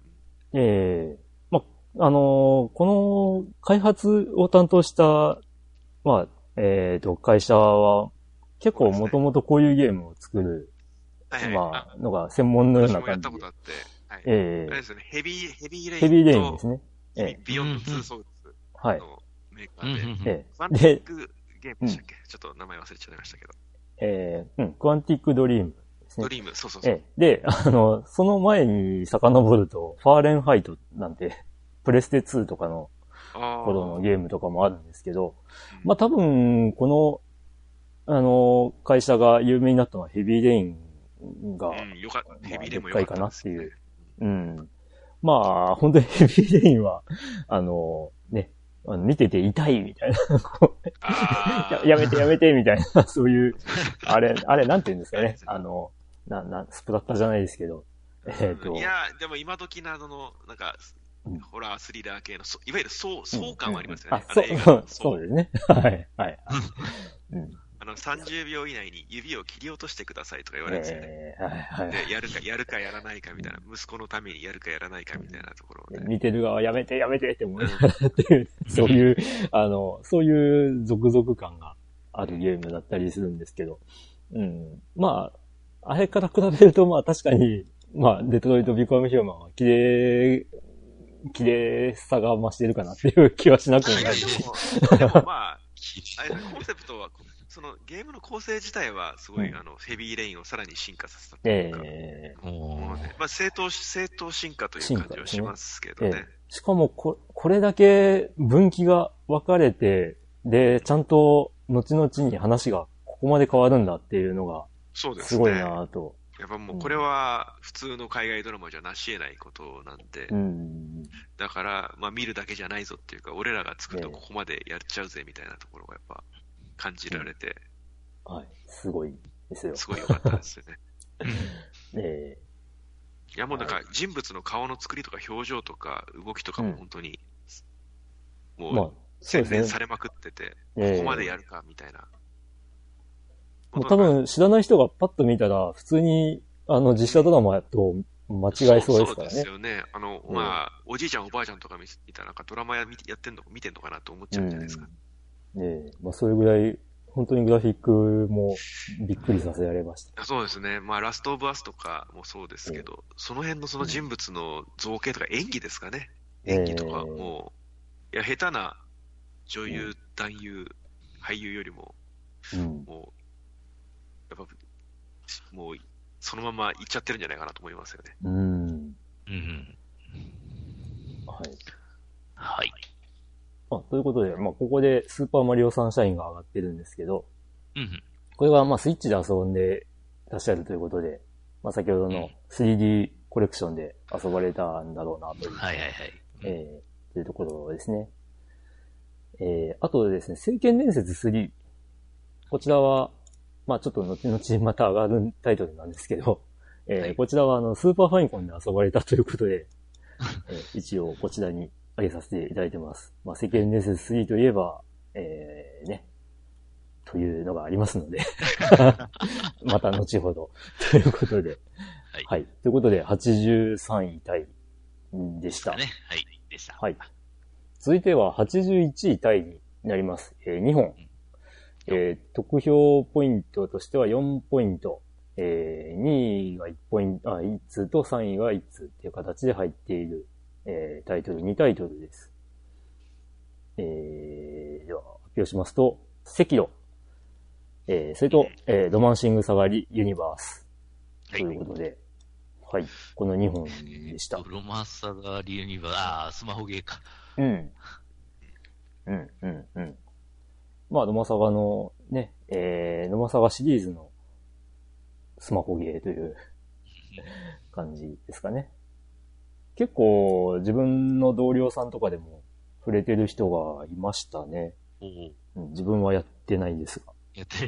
ええ。まあ、あのーこの開発を担当した、まあ、えっ、と、会社は、結構もともとこういうゲームを作る、はいはい。まあ、のが専門のよう私な感じで。もやったこと。あって、はい。ええあれですよね、ヘビー、ヘビーレインと、ヘビーレインですね。ええビヨンド2ソウルズはい。のメーカうんーで、えファンえで、ティックゲームでしたっけ、ちょっと名前忘れちゃいましたけど。ええうん、クアンティックドリームですねド。リーム、そうそうそう。ええで、あの、その前に遡ると、ファーレンハイトなんて、プレステ2とかの頃のゲームとかもあるんですけど、うんまあ多分、この、あの、会社が有名になったのはヘビーレインが、うん、よかった。まあヘビーレインもよかったですでっかいかなうん。まあ、本当にヘビーレインは、あの、ね、あの見てて痛いみたいな、やー やめてやめてみたいな、そういう、あれ、あれ、なんて言うんですかね。あの、な、な、スプラッタじゃないですけど、えっ、と、いやー、でも今時などの、なんか、うんホラー、スリラー系の、そいわゆる相相感はありますよね。あ、そうあの映画の、そうですね。はい、はい。うん。あの、30秒以内に指を切り落としてくださいとか言われるんですよね。えーはい、はい。で、やるか、やるかやらないかみたいな、息子のためにやるかやらないかみたいなところで。見てる側やめてやめてって思いながらっていう、そういう、あの、そういう続々感があるゲームだったりするんですけど、うん。まあ、あれから比べると、まあ確かに、まあ、デトロイト・ビコム・ヒューマンは綺麗、綺麗さが増してるかなっていう気はしなくもないいやでも、でもまあ、あれコンセプトは、そのゲームの構成自体はすごい、うんあの、ヘビーレインをさらに進化させたというか、えおーもうねまあ、正当、正当進化という感じはしますけどええね。しかもこ、これだけ分岐が分かれて、で、ちゃんと後々に話がここまで変わるんだっていうのが、そうですね。すごいなぁと。やっぱもうこれは普通の海外ドラマじゃなし得ないことなんで、うん。だから、まあ見るだけじゃないぞっていうか、俺らが作るとここまでやっちゃうぜみたいなところがやっぱ感じられて、はい。すごいですよ。すごい良かったですよね。えいやもうなんか人物の顔の作りとか表情とか動きとかも本当に、う、そうですね洗練。されまくってて、ええここまでやるかみたいな。もう多分知らない人がパッと見たら、普通に、あの、実写ドラマと間違いそうですからねそうです。よね。あの、うんまあ、おじいちゃんおばあちゃんとか見見たらなんかドラマややってんの見てんのかなと思っちゃうんじゃないですか。うん。ええまあそれぐらい、本当にグラフィックもびっくりさせられました。そうですね。まあ、ラストオブアスとかもそうですけど、その辺のその人物の造形とか演技ですかね。ええ演技とかもう、いや、下手な女優、男優、俳優よりも、うん。もう、やっぱ、もう、そのまま行っちゃってるんじゃないかなと思いますよね。うん。うんうん。はい。はい。あ、ということで、まあ、ここでスーパーマリオサンシャインが上がってるんですけど、うんうん。これがまあスイッチで遊んでいらっしゃるということで、まあ先ほどの 3D コレクションで遊ばれたんだろうなという、はいはいはい。えー、というところですね。えー、あとですね、聖剣伝説3。こちらは、まあちょっと後々また上がるタイトルなんですけど、えーはいこちらはあの、スーパーファインコンで遊ばれたということで、えー一応こちらに上げさせていただいてます。まあ聖剣伝説3といえば、えー、ね、というのがありますので、また後ほど。ということで、はい。はい。ということで、83位タイでした。ね。はい。でした。はい。続いては81位タイになります。えー2本。えー得票ポイントとしては4ポイント。えー2位が1ポイント、あ、1通と3位が1通っていう形で入っている、えータイトル、2タイトルです。えーでは、発表しますと、赤炉。えーそれと、えーロマンシングサガリユニバース。とはいいうことで、はい。この2本でした。ロマンサガリユニバー、ああ、スマホゲーか。うん。うん、うん、うん。まあ、ノマサガのね、えー、ノマサガシリーズのスマホゲーという感じですかね。結構自分の同僚さんとかでも触れてる人がいましたね。うん、自分はやってないんですが。やって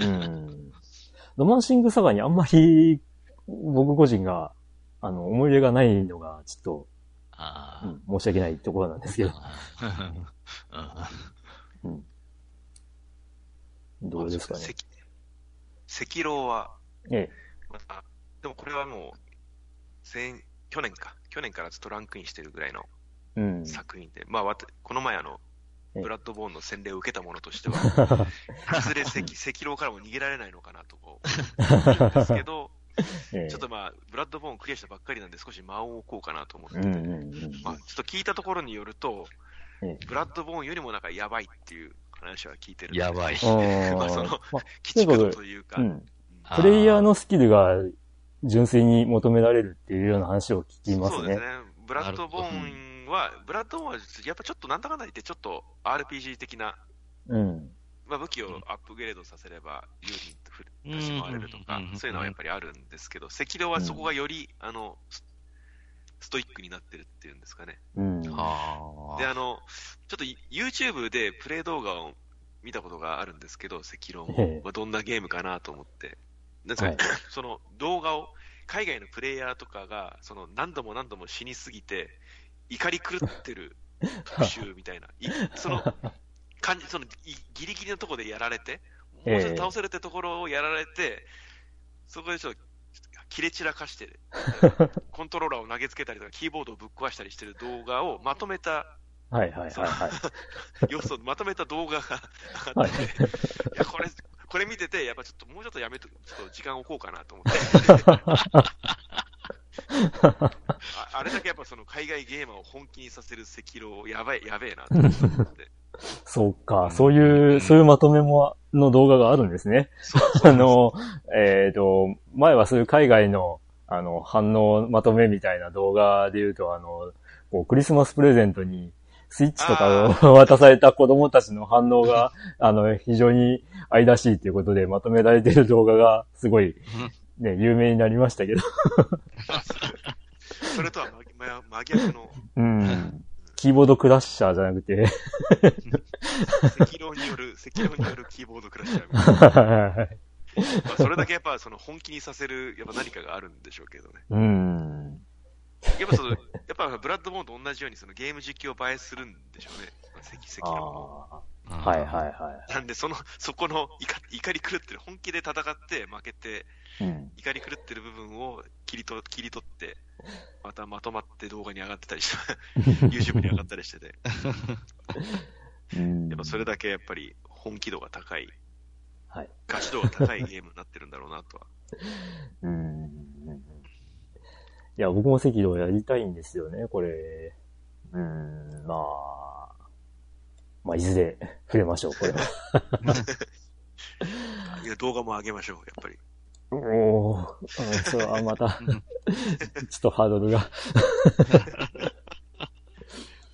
ない。うん。ロマンシングサガにあんまり僕個人があの思い入れがないのがちょっと、あうん、申し訳ないところなんですけど。あ。うん。どうですかね。赤赤狼は、ええ。まあ、でもこれはもう、先、去年か。去年からずっとランクインしてるぐらいのうん。作品で、まあわた、この前あの、ええブラッドボーンの洗礼を受けたものとしては、いずれ赤赤狼からも逃げられないのかなと 思うんですけど、ええちょっとまあ、ブラッドボーンクリアしたばっかりなんで少し間を置こうかなと思ってて、うんうんうん。まあ、ちょっと聞いたところによると、ええブラッドボーンよりもなんかやばいっていう話は聞いてるんでやばい。まあそのまあ鬼畜度というか、うん。あプレイヤーのスキルが純粋に求められるっていうような話を聞きますねそうです。ね。ブラッドボーンは、ブラッドボーンはやっぱちょっとなんだかんだ言ってちょっと RPG 的な、うん。まあ、武器をアップグレードさせれば有利に立ち回れるとかうん、そういうのはやっぱりあるんですけど、赤狼はそこがより、あの、スストイックになってるっていうんですかね。うん。はで、あの、ちょっと YouTube でプレイ動画を見たことがあるんですけど、赤狼ええまあ、どんなゲームかなと思って。なんですか、はい その動画を、海外のプレイヤーとかが、その何度も何度も死にすぎて、怒り狂ってる 特集みたいな。いその、感じ、その、いギリギリのところでやられて、もうちょっと倒せるってところをやられて、そこでちょっと、切れ散らかして、コントローラーを投げつけたりとか、キーボードをぶっ壊したりしてる動画をまとめたはいはいはいはい。要素をまとめた動画があはいって、いや、これ、これ見てて、やっぱちょっともうちょっとやめと、ちょっと時間を置こうかなと思って。ああれだけやっぱその海外ゲーマーを本気にさせる赤狼、やばい、やべえなと思って。そうか、そういう、そういうまとめも、の動画があるんですね。あの、えっ、と、前はそういう海外の、あの、反応まとめみたいな動画で言うと、あの、こうクリスマスプレゼントに、スイッチとかを 渡された子供たちの反応が、あの、非常に愛らしいということでまとめられている動画がすごいね、有名になりましたけど。それとは真逆のうん。キーボードクラッシャーじゃなくて、赤狼による、赤狼によるキーボードクラッシャーみたいな。はいまあ、それだけやっぱその本気にさせる、やっぱ何かがあるんでしょうけどね。うん。やっぱその、やっぱブラッドボーンと同じようにそのゲーム実況を映えするんでしょうね。まあ、赤赤あ狼も。あ。うんはいはいはなんで、その、そこの怒怒り狂ってる、本気で戦って負けて、い。うん。怒り狂ってる部分を切りと切り取って、またまとまって動画に上がってたりして、YouTube に上がったりしてて、うんやっぱそれだけやっぱり本気度が高い、はい。ガチ度が高いゲームになってるんだろうなとは。うん。いや、僕も赤道やりたいんですよね、これ。うん、まあ。まあ、いずれ触れましょう、これは。いや、動画も上げましょう、やっぱり。おー、うんそれはまた、ちょっとハードルが。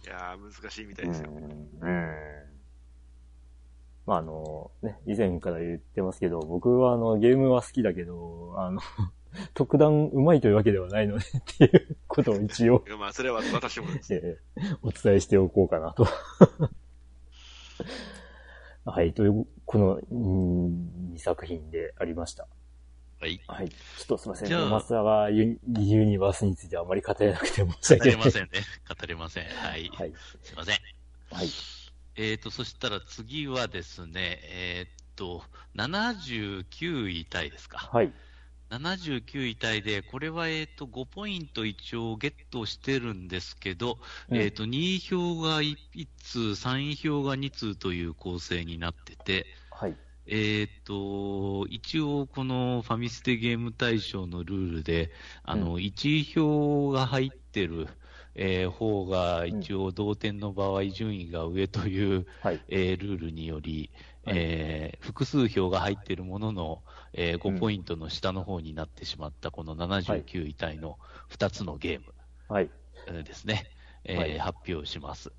いやー、難しいみたいうんですよ。。まあ、あの、ね、以前から言ってますけど、僕はあの、ゲームは好きだけど、あの、特段上手いというわけではないのでっていうことを一応、まあ、それは私もです。えーお伝えしておこうかなと。はい、という、この、2作品でありました。はい。はい。ちょっとすいません。松田がユニユニバースについてあまり語れなくて申し語訳ない。れませんね。語れません。はい。はい。すいません。はい。えーと、そしたら次はですね、えーっと、79位タイですか。はい。79位タイで、これはえと、5ポイント一応ゲットしてるんですけど、うんえと、2位票が1通、3位票が2通という構成になってて、はい。えと、一応このファミステゲーム大賞のルールで、あの、1位票が入ってる、えー方が一応同点の場合順位が上という、はい。えールールにより、はいえー複数票が入っているものの、えーうん5ポイントの下の方になってしまったこの79位タイの2つのゲーム、はい。えーですね、えーはい発表します。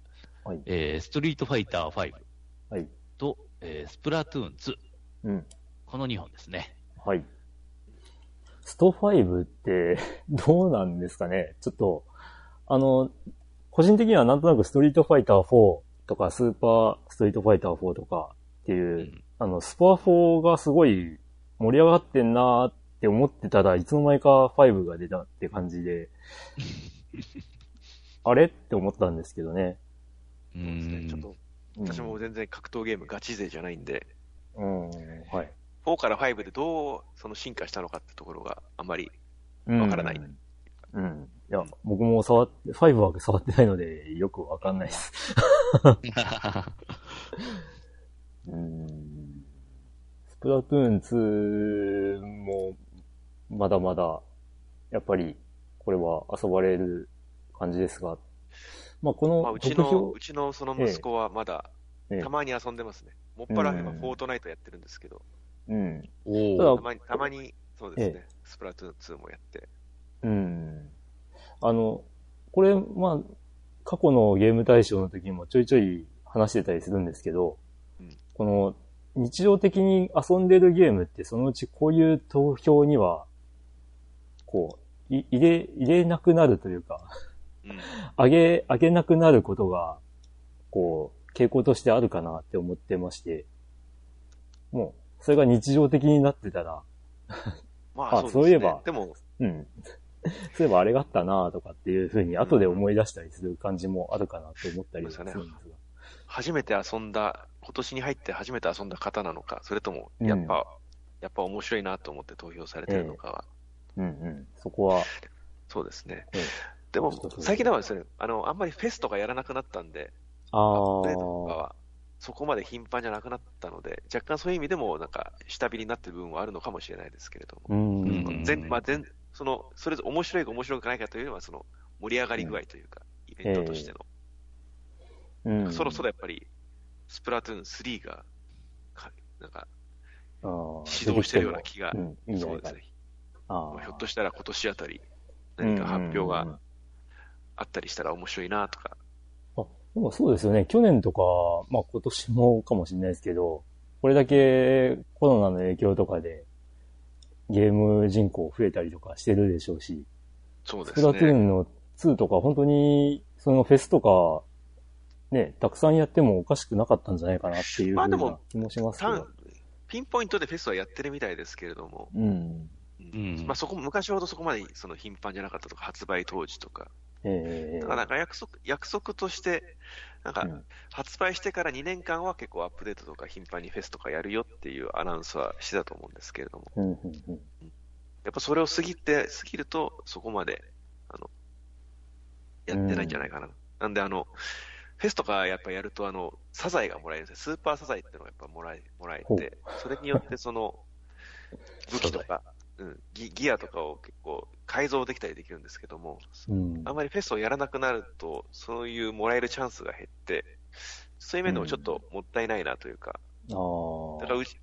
はい。えーストリートファイター5はい。と、えースプラトゥーン2、うん。この2本ですね。はい。スト5って どうなんですかね？ちょっと、あの、個人的にはなんとなくストリートファイター4とかスーパーストリートファイター4とかっていう、うんあの、スパ4がすごい盛り上がってんなーって思ってたらいつの間にか5が出たって感じで、あれって思ったんですけどね。うそうですねんちょっと、うん私も全然格闘ゲームガチ勢じゃないんで、うん。はい。4から5でどうその進化したのかってところがあんまり、うんわからないうん。いや、僕も触って、5は触ってないので、よくわかんないです。うん。スプラトゥーン2も、まだまだ、やっぱり、これは遊ばれる感じですが、まあ、この、まあ、うちの、うちのその息子はまだ、ええたまに遊んでますね。もっぱらうん今、フォートナイトやってるんですけど、うん。ただたまに、たまに、そうですね、えスプラトゥーン2もやって。うん。あの、これ、まあ、過去のゲーム大賞の時にもちょいちょい話してたりするんですけど、うんこの、日常的に遊んでるゲームってそのうちこういう投票には、こう、い入れ、入れなくなるというか、うん。上げ、上げなくなることが、こう、傾向としてあるかなって思ってまして、もう、それが日常的になってたら、あまあ、そうね。いえばでも、うん。そういえばあれがあったなとかっていうふうに後で思い出したりする感じもあるかなと思ったりはするんですが。初めて遊んだ、今年に入って初めて遊んだ方なのか、それとも、うんやっぱ、やっぱ面白いなと思って投票されてるのかは、うんうん。そこは、そうですね。ええでも最近ではですね、あの、あんまりフェスとかやらなくなったんで、ああ、は、そこまで頻繁じゃなくなったので、若干そういう意味でも、なんか、下火になってる部分はあるのかもしれないですけれども。うん。うん全、まあ、全、その、それぞれ面白いか面白くないかというよりは、その、盛り上がり具合というか、イベントとしての。うん。そろそろやっぱり、スプラトゥーン3が、かなんか、ろ指導してるような気がうん。そうですね。あまあ、ひょっあとしたら今年あたり、何か発表があったりしたら面白いなとか。あ、でもそうですよね。去年とか、まあ今年もかもしれないですけど、これだけコロナの影響とかで、ゲーム人口増えたりとかしてるでしょうし、そうでスプラすね。トゥーンの2とか本当に、そのフェスとか、ね、たくさんやってもおかしくなかったんじゃないかなっていうふうなまあでも気もしますけたど。ピンポイントでフェスはやってるみたいですけれども、うん。うんまあそこ、昔ほどそこまでその頻繁じゃなかったとか、発売当時とか。ええだからなんか約束、約束として、なんかうん発売してから2年間は結構アップデートとか頻繁にフェスとかやるよっていうアナウンスはしてたと思うんですけれども、うんうんうんやっぱそれを過ぎて、過ぎるとそこまで、あの、やってないんじゃないかな。なんであの、フェスとかやっぱやるとあの、サザエがもらえるんですよ。スーパーサザエっていうのがやっぱもらえ、もらえて、それによってその、武器とか、うん、ギギアとかを結構改造できたりできるんですけども、うん。あんまりフェスをやらなくなると、そういうもらえるチャンスが減って、そういう面でもちょっともったいないなというか、ああ。だからうち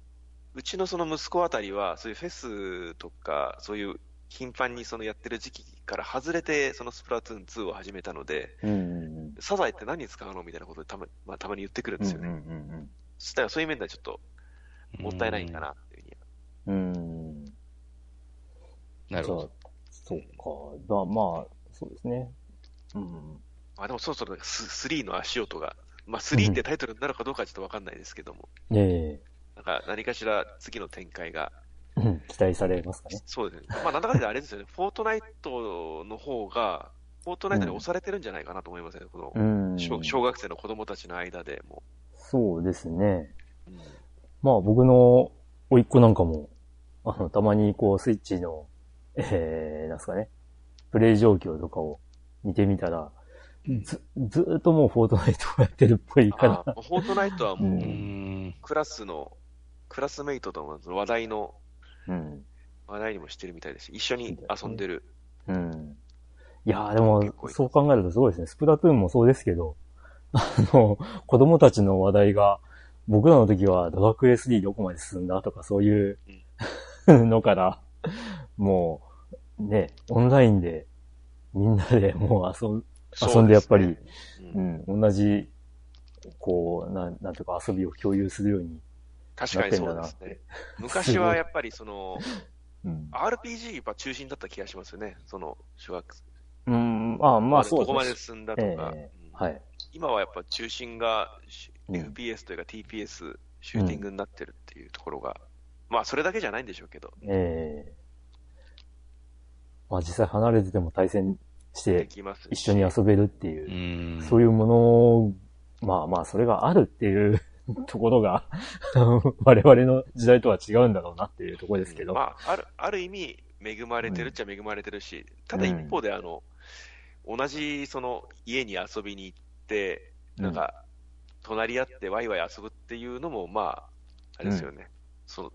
うちのその息子あたりは、そういうフェスとか、そういう頻繁にそのやってる時期から外れて、そのスプラトゥーン2を始めたので、うんうんサザエって何に使うのみたいなことでたま,、まあ、たまに言ってくるんうん。ですよね。うんうんそしたらそういう面ではちょっともったいないんかなっていうふうにん。うん。なるほど。そうか。だまあ、そうですね。うん。まあでもそろそろス3の足音が、まあ3ってタイトルになるかどうかはちょっとわかんないですけども、えなんか何かしら次の展開がえうん期待されますかね。そうですね。まあ、なんだかんだであれですよね、フォートナイトの方が、フォートナイトに押されてるんじゃないかなと思いますね、このうん。小小学生の子供たちの間でも。そうですね。うんまあ僕の甥っ子なんかも、あの、たまにこうスイッチの、えー、なんすかね、プレイ状況とかを見てみたら、ず、ずーっともうフォートナイトをやってるっぽいかあら。フォートナイトはもう。クラスの、クラスメイトとの話題の、うん。話題にもしてるみたいです。一緒に遊んでる。うん。いやーでもそう考えるとすごいですね。スプラトゥーンもそうですけど、あの、子供たちの話題が、僕らの時はドラクエ3どこまで進んだとかそういうのから、もう、ね、オンラインでみんなでもう遊ん遊んでやっぱり、そうねうんうん、同じ、こう、なん、なんとか遊びを共有するように確かにそうですね。昔はやっぱりその、うん。RPG が中心だった気がしますよね。その、小学生。うん、まあまあそうどこまでですね。進んだとか。ええうんはい。今はやっぱ中心が FPS というか TPS、シューティングになってるっていうところが、まあそれだけじゃないんでしょうけど、ええまあ実際離れてても対戦しでてきますし一緒に遊べるっていうう、ん。そういうものを、まあまあそれがあるっていう ところが 我々の時代とは違うんだろうなっていうところですけど。まあ、ある、ある意味、恵まれてるっちゃ恵まれてるし、ただ一方で、あの、同じ、その、家に遊びに行って、なんか、隣り合ってワイワイ遊ぶっていうのも、まあ、あれですよね。その、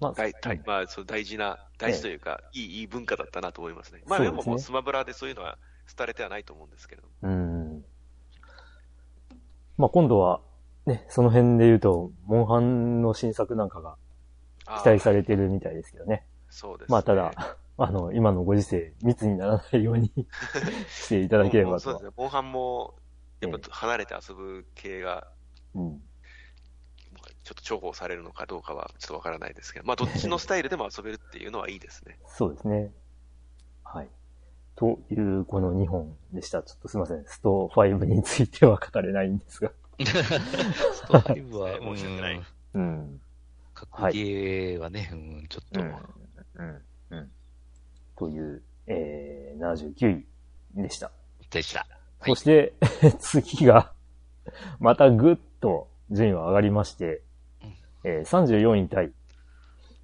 まあ、大、大、まあ、そう大事な、大事というか、いい、いい文化だったなと思いますね。まあ、でももうスマブラでそういうのは廃れてはないと思うんですけれども。うん。まあ今度は、ね、その辺で言うと、モンハンの新作なんかが期待されてるみたいですけどね。そうです、ね。まあただ、あの、今のご時世、密にならないように していただければとそうです。ね。モンハンも、やっぱ離れて遊ぶ系が、うん。ちょっと重宝されるのかどうかはちょっとわからないですけど、まあどっちのスタイルでも遊べるっていうのはいいですね。そうですね。はい。という、この2本でした。ちょっとすいません。スト5については語れないんですが。スト5は、申し訳ないうんうん。格ゲーはね、うん、ちょっと、うん。うん。という、えー、79位でした。でした。そして、次が、またぐっと順位は上がりまして、えー、34位タイ。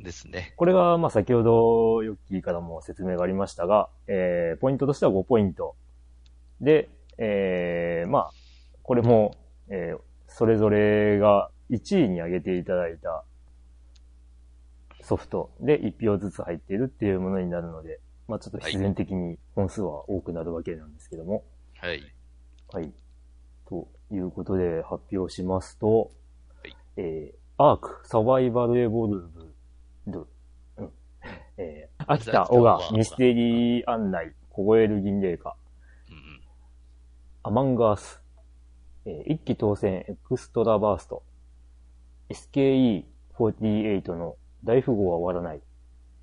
ですね。これが、まあ、先ほど、ヨッキーからも説明がありましたが、えー、ポイントとしては5ポイント。で、えー、まあ、これも、えー、それぞれが1位に上げていただいたソフトで1票ずつ入っているっていうものになるので、まあ、ちょっと必然的に本数は多くなるわけなんですけども、はい。はい。ということで発表しますと、はい。えー、アーク、サバイバルエボルブド、うん、えー、秋田、小川、ミステリー案内、凍える銀霊下、うんアマンガース、えー一気当選エクストラバースト、SKE48 の大富豪は終わらない、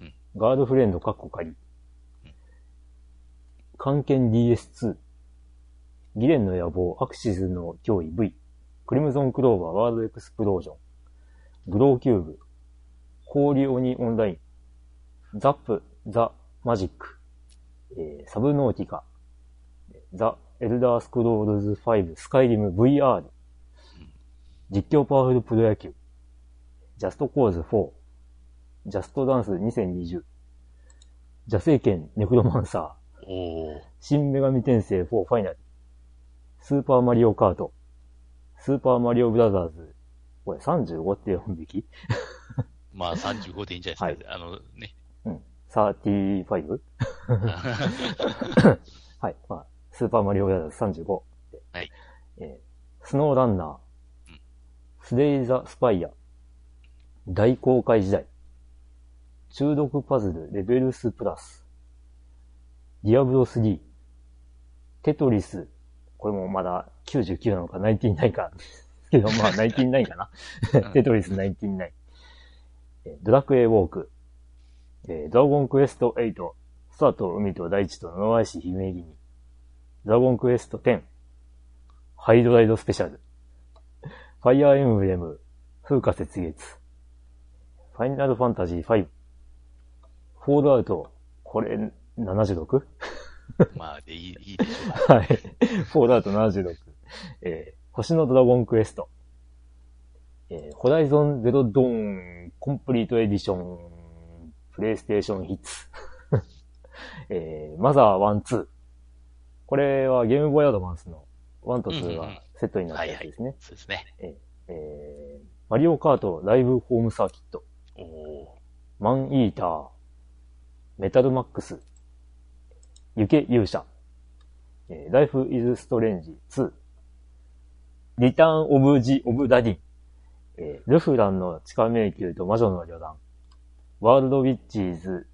うんガールフレンドカッコ仮。漢検 DS2。ギレンの野望、アクシズの脅威 V。クリムゾンクローバー、ワールドエクスプロージョン。グローキューブ。氷鬼オンライン。ザップ、ザ・マジック。えーサブノーティカ。ザ・エルダースクロールズ5、スカイリム VR。実況パワフルプロ野球。ジャストコーズ4。ジャストダンス2020。邪聖剣ネクロマンサー。おー。新女神転生4ファイナル。スーパーマリオカート。スーパーマリオブラザーズ。これ35って読むべき？まあ35でいいんじゃないですか。あのね。うん。35? はい。まあ、スーパーマリオブラザーズ35で。はい。えースノーランナーうん。スレイザ・スパイア。大公開時代。中毒パズルレベルスプラス。ディアブロ3。テトリス。これもまだ99なのか99か。けど、まあ 99かな。テトリス99。えードラクエウォーク。えードラゴンクエスト8。空と海と大地と呪われし姫君。ドラゴンクエスト10。ハイドライドスペシャル。ファイアーエムブレム。風花雪月。ファイナルファンタジー5。フォールアウト。これ、76? まあ、でいい、いいでしょう。はい。フォールアウト76。えー星のドラゴンクエスト。えーホライゾンゼロドーンコンプリートエディション、プレイステーションヒッツ。えーマザー1、2。これはゲームボーイアドバンスの1と2がセットになったやつですね。そうですね。えーマリオカートライブホームサーキット。おおマンイーター、メタルマックス、ユケ勇者、えー、ライフイズストレンジ2、リターンオブジオブダディン、えールフランの地下迷宮と魔女の旅団、ワールドウィッチーズ、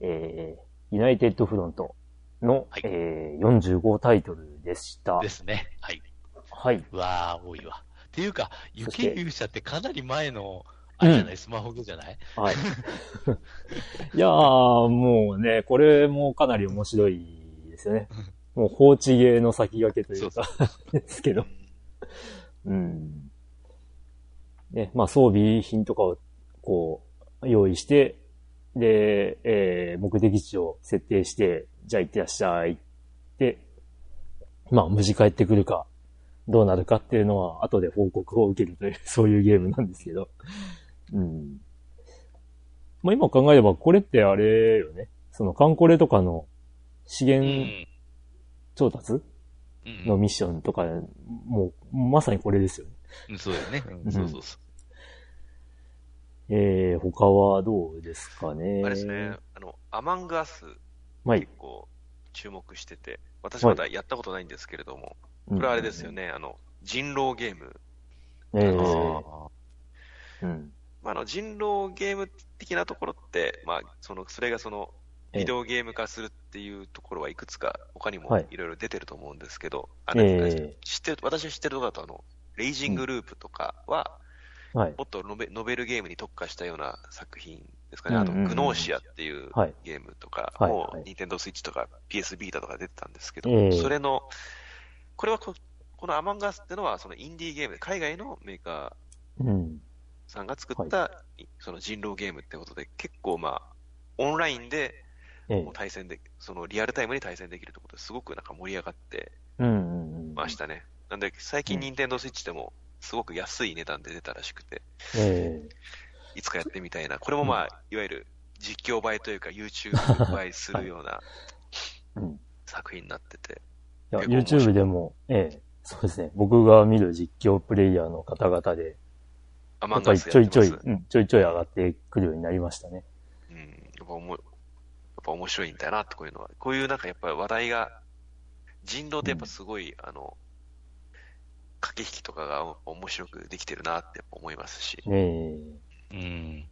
えーユナイテッドフロントの、はいえー45タイトルでしたー。で。すね。はい。はい。うわー、多いわ。っていうか、雪勇者ってかなり前の、あれじゃない、スマホじゃない？はい。いやー、もうね、これもかなり面白いですよね。もう放置芸の先駆けというか、ですけど。うん。ね、まあ装備品とかをこう、用意して、で、えー目的地を設定して、じゃあ行ってらっしゃいって、まあ無事帰ってくるか、どうなるかっていうのは後で報告を受けるという、そういうゲームなんですけど。うん。まあ今考えればこれってあれよね。そのカンコレとかの資う源ん。調達うんのミッションとか、もうまさにこれですよね。うんそうだよね。うんそうそうそう。えー、他はどうですかね？あれですね、あの、アマングアス、はい結。構注目してて、私まだやったことないんですけれども、ここれはあれですよね、あの、人狼ゲーム。えーあうん。まあ、あの、人狼ゲーム的なところって、まあ、その、それがその、ええビデオゲーム化するっていうところはいくつか他にもはいいろいろ出てると思うんですけど、あえのえ知ってる、私が知ってるところだとあの、レイジングループとかは、はい。もっとノベノベルゲームに特化したような作品ですかね。あと、うんうんうんグノーシアっていうはいゲームとかはいもはい、ニンテンドースイッチとか PS ビータとか出てたんですけど、ええそれの、これはここのアマンガスってのは、そのインディーゲームで、海外のメーカうん。ーさんが作った、その人狼ゲームってことで、結構まあ、オンラインでえもう対戦で、そのリアルタイムに対戦できるってことですごくなんか盛り上がってうんうんうん。ましたね。なんで、最近ニンテンドースイッチでも、すごく安い値段で出たらしくて、えいつかやってみたいな。これもまあ、いわゆる実況映えというか YouTube 映えするような 作品になってて。YouTube でも、ええそうですね。僕が見る実況プレイヤーの方々で、やっぱりちょいちょい。うん、ちょいちょい上がってくるようになりましたね。うん。やっぱおも、やっぱ面白いんだなってこういうのは。こういうなんかやっぱり話題が、人狼ってやっぱすごい、あの、駆け引きとかが面白くできてるなって思いますし、ええうん。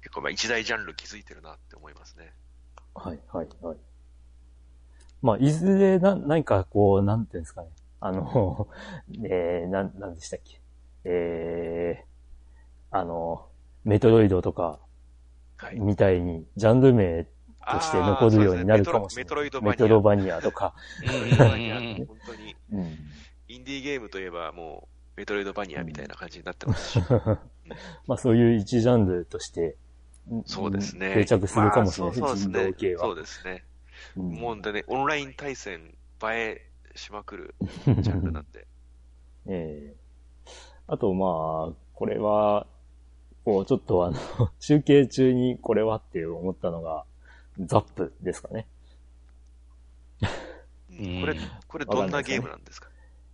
結構まあ一大ジャンル築いてるなって思いますね。はい、はい、はい。まあ、いずれ、な、何かこう、なんていうんですかね。あの、えー、なん、なんでしたっけ。えー、あの、メトロイドとか、はい。みたいに、ジャンル名として残るようになるかもしれない。メトロイドバニア。メトロバニアとか。本当に、うん。インディーゲームといえばもう、メトロイドバニアみたいな感じになってますし。まあそういう一ジャンルとして、そうですね。定着するかもしれないまあそうそう人ですね。道系は。そうですね。うんもう本当にオンライン対戦映えしまくるジャンルなんで。ええあとまあ、これは、こう、ちょっとあの、中継中にこれはって思ったのが、ザップですかね。うんこれ、これどんなゲームなんですか？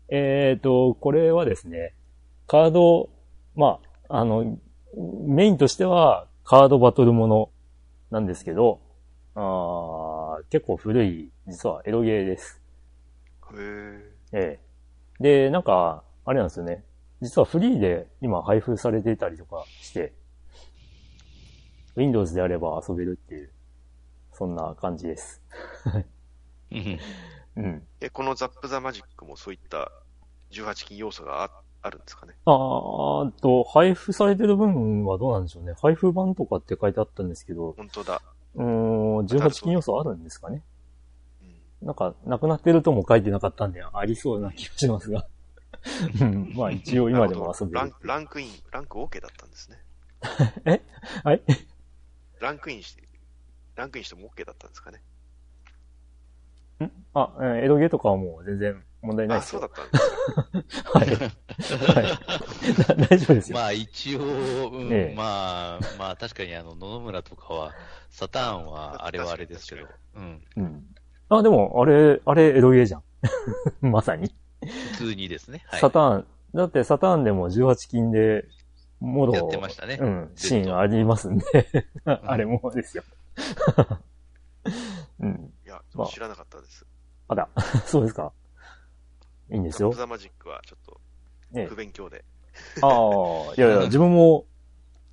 えっ、と、これはですね、カード、まあ、あの、メインとしてはカードバトルものなんですけど、あー結構古い、実はエロゲーです。へーええ。で、なんか、あれなんですよね。実はフリーで今配布されていたりとかして、Windows であれば遊べるっていう、そんな感じです。うんうん。え、このザップザマジックもそういった18禁要素がああるんですかね？あーあと、配布されてる分はどうなんでしょうね。配布版とかって書いてあったんですけど、本当だ。うーん、18禁要素あるんですかね？うんなんか、なくなってるとも書いてなかったんで、ありそうな気がしますが。うんまあ一応今でも遊べるラン。ランクイン、ランク OK だったんですね。え？はい？ランクインして、ランクインしても OK だったんですかね。ん？あ、うんエロゲーとかはもう全然問題ないあ、ですよそうだ。ったんですか。はい。はい。大丈夫ですよ。まあ一応、うんええまあ、まあ確かにあの、野々村とかは、サターンはあれはあれですけどうん。うん。あ、でも、あれ、あれ、エロゲーじゃん。まさに。普通にですね。はい。サターン、だってサターンでも18金で、もろ、やってましたねうん、シーンありますんで、あれもですよ。うん。いや、まあ知らなかったです。あら、そうですか。いいんですよザマジックはちょっとね不勉強で。ああ、いやいや、自分も、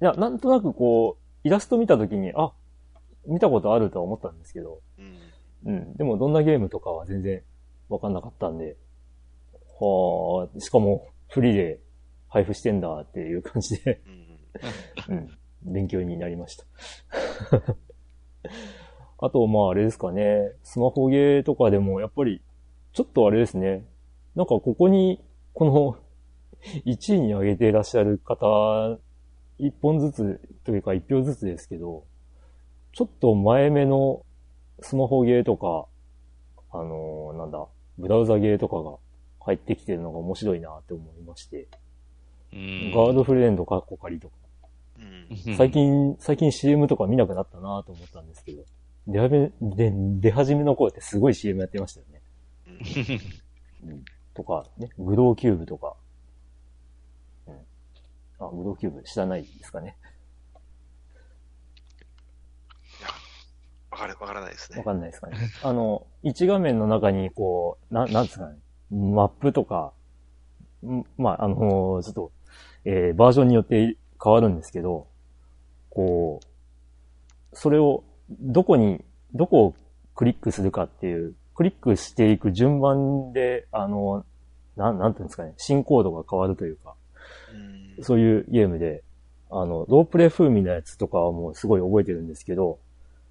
いや、なんとなくこう、イラスト見たときに、あ、見たことあるとは思ったんですけど、うん。うん。でもどんなゲームとかは全然わかんなかったんで、はあ、しかもフリーで配布してんだっていう感じで、うん。うん。勉強になりました。あと、まああれですかね、スマホゲーとかでもやっぱり、ちょっとあれですね、なんかここに、この 1位に上げていらっしゃる方、一本ずつというか一票ずつですけど、ちょっと前目のスマホゲーとか、あのーなんだ、ブラウザゲーとかが入ってきてるのが面白いなって思いまして、うん。ガードフレンドカッコ仮とか、うん。最、近、最近 CM とか見なくなったなと思ったんですけど、出はめ、で、出始めの頃ってすごい CM やってましたよね。うんうん。とか、ね、グローキューブとか。うん。あ、グローキューブ知らないですかね。わかる、わからないですねわ。かんないですかね。あの、一画面の中にこう、な、なんですかね、マップとか、んまあ、あのちょっと、えーバージョンによって変わるんですけど、こう、それを、どこに、どこをクリックするかっていう、クリックしていく順番で、あの、なん、なんていうんですかね、進行度が変わるというか、うん。そういうゲームで、あの、ロープレイ風味のやつとかはもうすごい覚えてるんですけど、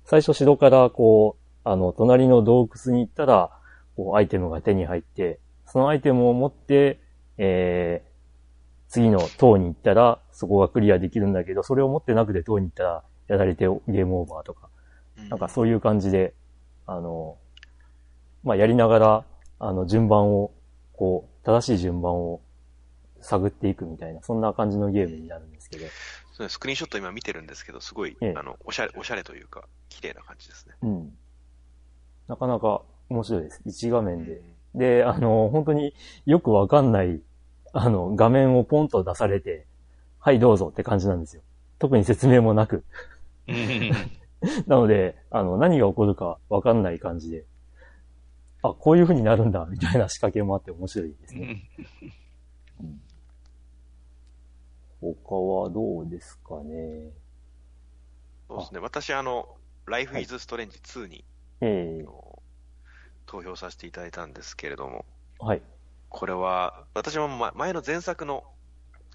最初城からこう、あの、隣の洞窟に行ったら、こう、アイテムが手に入って、そのアイテムを持って、えー、次の塔に行ったら、そこがクリアできるんだけど、それを持ってなくて塔に行ったら、やられてゲームオーバーとか、なんかそういう感じで、あの、まあ、やりながら、あの、順番を、こう、正しい順番を探っていくみたいな、そんな感じのゲームになるんですけど、そうスクリーンショット今見てるんですけど、すごい、ええあの、おしゃれ、おしゃれというか、綺麗な感じですね。うん。なかなか面白いです。一画面で。うんで、あの、本当によくわかんない、あの、画面をポンと出されて、はい、どうぞって感じなんですよ。特に説明もなく。うんなので、あの、何が起こるかわかんない感じで、あ、こういう風になるんだ、みたいな仕掛けもあって面白いですね。他はどうですかね。そうですね。私、あの、Life is Strange 2に、ええあの投票させていただいたんですけれども、はい。これは、私もま前の前作の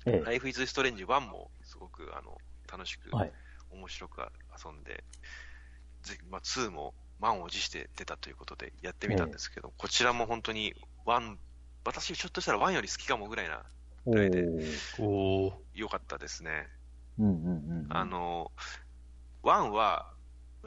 え Life is Strange 1もすごく、あの、楽しく、えはい。面白く遊んで、ぜまあ、2も満を持して出たということでやってみたんですけど、こちらも本当に1、私ちょっとしたら1より好きかもぐらいな、おぐらいでーおー。良かったですね。うんうんうん。あ、の、1は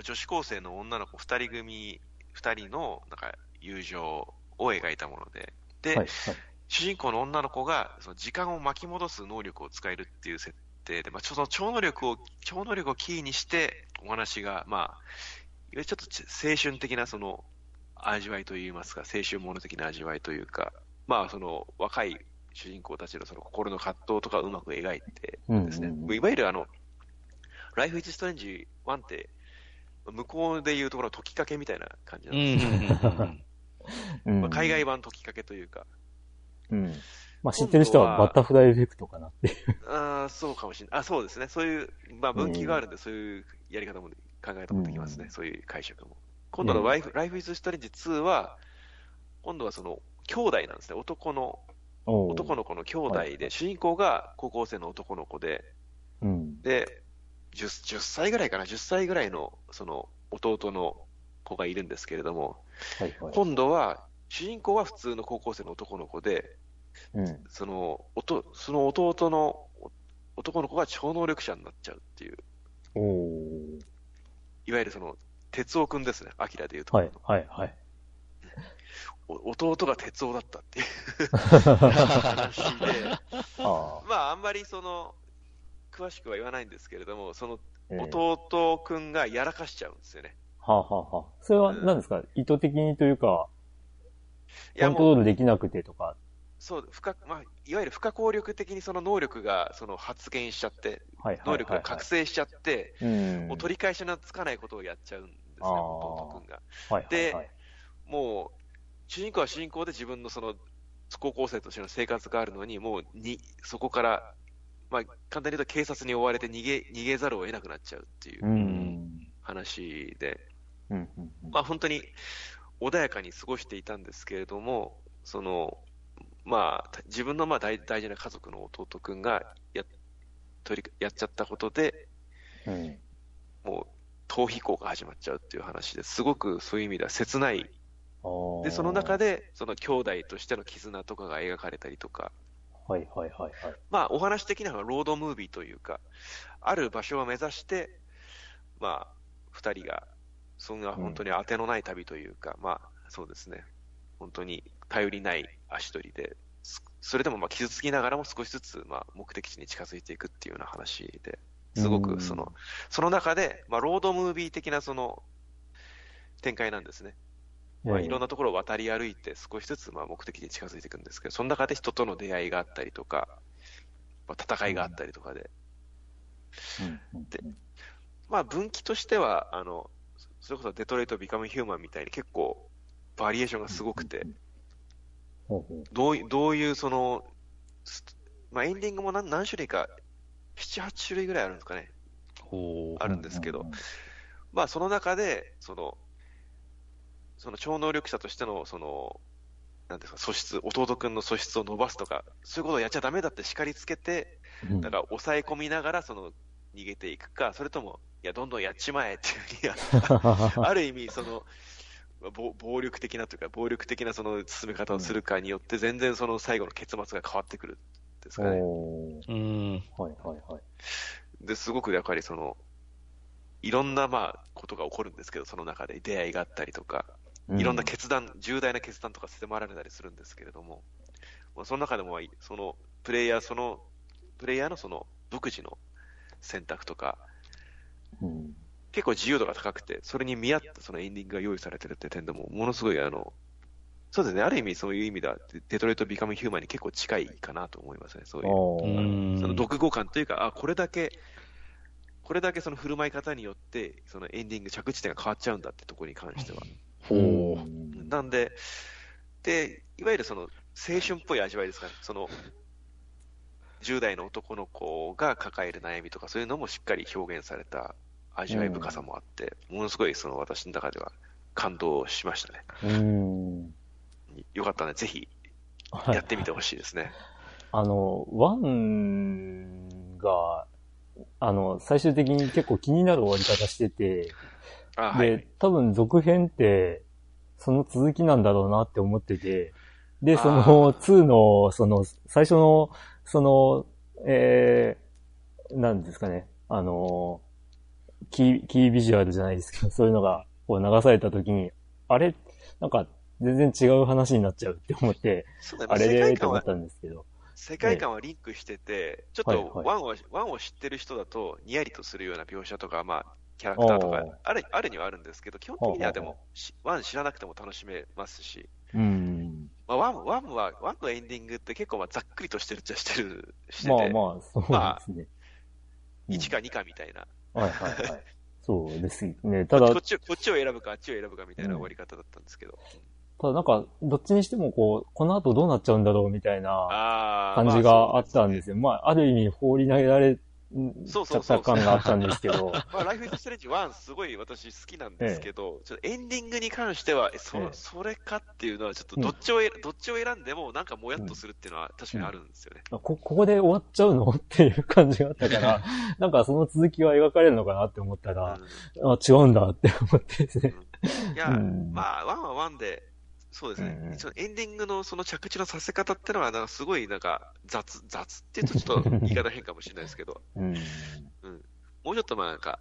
女子高生の女の子2人組、2人のなんか友情を描いたもので、で、はい、はい。主人公の女の子がその時間を巻き戻す能力を使えるっていう設定で、まあ、ちょっと超能力を、超能力をキーにして、お話が、まあ、いわゆるちょっとち青春的なその味わいといいますか、青春もの的な味わいというか、まあ、その若い主人公たちのその心の葛藤とかをうまく描いてですね、うんうんうん。いわゆるあの、Life is Strange 1って、向こうでいうところの解きかけみたいな感じなうんんですよ、うんうんうんうん。まあ、海外版解きかけというか、うん。まあ知ってる人はバタフライエフェクトかなっていう。ああ、そうかもしれない。あ、そうですね。そういう、まあ分岐があるんで、そういうやり方も考えたことできますね。うんそういう解釈も。今度のうん Life, Life is Strange 2は、今度はその、兄弟なんですね。男の、男の。の子の兄弟で、はい主人公が高校生の男の子で、うん。で、10, 10歳ぐらいかな、10歳ぐらいの、その、弟の子がいるんですけれども、はいはい。今度は、主人公は普通の高校生の男の子で、うん。その、おとその弟のお男の子が超能力者になっちゃうっていう。いわゆるその、哲夫くんですね、アキラでいうとこはいはいはい。お弟が哲夫だったっていう 話で、ああ。まあ、あんまりその、詳しくは言わないんですけれども、そのええ弟くんがやらかしちゃうんですよね。はあ、はあはあ、それは何ですか、意図的にというか、コントロールできなくてとか。そう、不可、まあ、いわゆる不可抗力的にその能力が、その発現しちゃって、はいはいはい、はい。能力が覚醒しちゃって、うん。もう取り返しのつかないことをやっちゃうんですね、弟くんが。はいはいではい。もう、主人公は主人公で自分のその、高校生としての生活があるのに、もうに、そこから、まあ、簡単に言うと警察に追われて逃げ、逃げざるを得なくなっちゃうっていううん話で、うんうんうんまあ本当に穏やかに過ごしていたんですけれども、その、まあ、自分のまあ大大事な家族の弟くんがや、取り、やっちゃったことで、うん。もう、逃避行が始まっちゃうっていう話ですごくそういう意味では切ないで、その中、で、その兄弟としての絆とかが描かれたりとか、はいはいはいはい。まあ、お話的にはロードムービーというか、ある場所を目指して、まあ、二人が、そんな本当に当てのない旅というか、まあ、そうですね、本当に頼りない足取りで、すそれでもまあ傷つきながらも少しずつ、まあ、目的地に近づいていくっていうような話で、すごうん。くその、その中で、まあ、ロードムービー的なその、展開なんですね。まあ、いろんな、なところを渡り歩いて少しずつまあ目的に近づいていくんですけど、その中で人との出会いがあったりとか、まあ、戦いがあったりとかで、でまあ分岐としては、あの、それこそデトロイト・ビカム・ヒューマンみたいに結構バリエーションがすごくて、どういどういうその、すまあエンディングも何何種類か、7、8種類ぐらいあるんですかね。あるんですけど。まあその中で、その、その超能力者としての、その、なんですか、素質、弟くんの素質を伸ばすとか、そういうことをやっちゃダメだって叱りつけて、うん。だから抑え込みながら、その、逃げていくか、それとも、いや、どんどんやっちまえっていうふうにや、ある意味、その、暴暴力的なというか、暴力的なその進め方をするかによって、全然その最後の結末が変わってくるんですかね。うん。はいはいはい。で、すごくやっぱりその、いろんなまあ、ことが起こるんですけど、その中で出会いがあったりとか、いろんな決断、重大な決断とか迫られたりするんですけれども、まあその中でも、その、プレイヤー、その、プレイヤーのその、独自の選択とか、うん。結構自由度が高くて、それに見合ったそのエンディングが用意されてるって点でも、ものすごいあの、そうですね、ある意味そういう意味では、デデトロイト・ビカム・ヒューマンに結構近いかなと思いますね、そういう。その読語感というか、あ、これだけ、これだけその振る舞い方によって、そのエンディング、着地点が変わっちゃうんだってところに関しては。ほう。んなんで、で、いわゆるその青春っぽい味わいですかね。その、10代の男の子が抱える悩みとかそういうのもしっかり表現された味わい深さもあって、ものすごいその私の中では感動しましたね。うん。よかったね。ぜひはいやってみてほしいですね。あの、ワンが、あの、最終的に結構気になる終わり方してて、あはい。で、多分続編って、その続きなんだろうなって思ってて、で、そあの2の、その、最初の、その、えー、なんですかね、あの、キー、キービジュアルじゃないですけど、そういうのが、こう流された時に、あれ、なんか、全然違う話になっちゃうって思って、あれ？世界観はでと思っ、たんですけど。世界観はリンクしてて、ちょっはいとはい。ワンを、ワンを知ってる人だと、ニヤリとするような描写とか、まあ、キャラクターとかある、あるにはあるんですけど、基本的にはではあはも、しワン知らなくても楽しめますし、うん。まあ、ワン、ワンは、ワンのエンディングって結構まあざっくりとしてるっちゃしてる、してて、まあまあ、そうですね。うん1か2かみたいな、はいはいはい。そうですね。ただこっ、ちを、こっちを選ぶか、あっちを選ぶかみたいな終わり方だったんですけど。ただなんか、どっちにしてもこう、この後どうなっちゃうんだろうみたいな。感じがあったんですよ。まあ、ある意味放り投げられそうそうそう感があったんですけど、まあ、ライフイズストレンジ1すごい私好きなんですけど、ちょっとエンディングに関しては、えそえそれかっていうのは、ちょっとどっちをえ、どっちを選んでもなんかもやっとするっていうのは確かにあるんですよね。こ、ここで終わっちゃうのっていう感じがあったから、なんかその続きは描かれるのかなって思ったら、あ、違うんだって思ってですね。いや、まあ、1は1で、そうですね、うんそのエンディングのその着地のさせ方ってのは、なんかすごいなんか雑、雑って言うとちょっと言い方変かもしれないですけど、うん。もうちょっとまあなんか、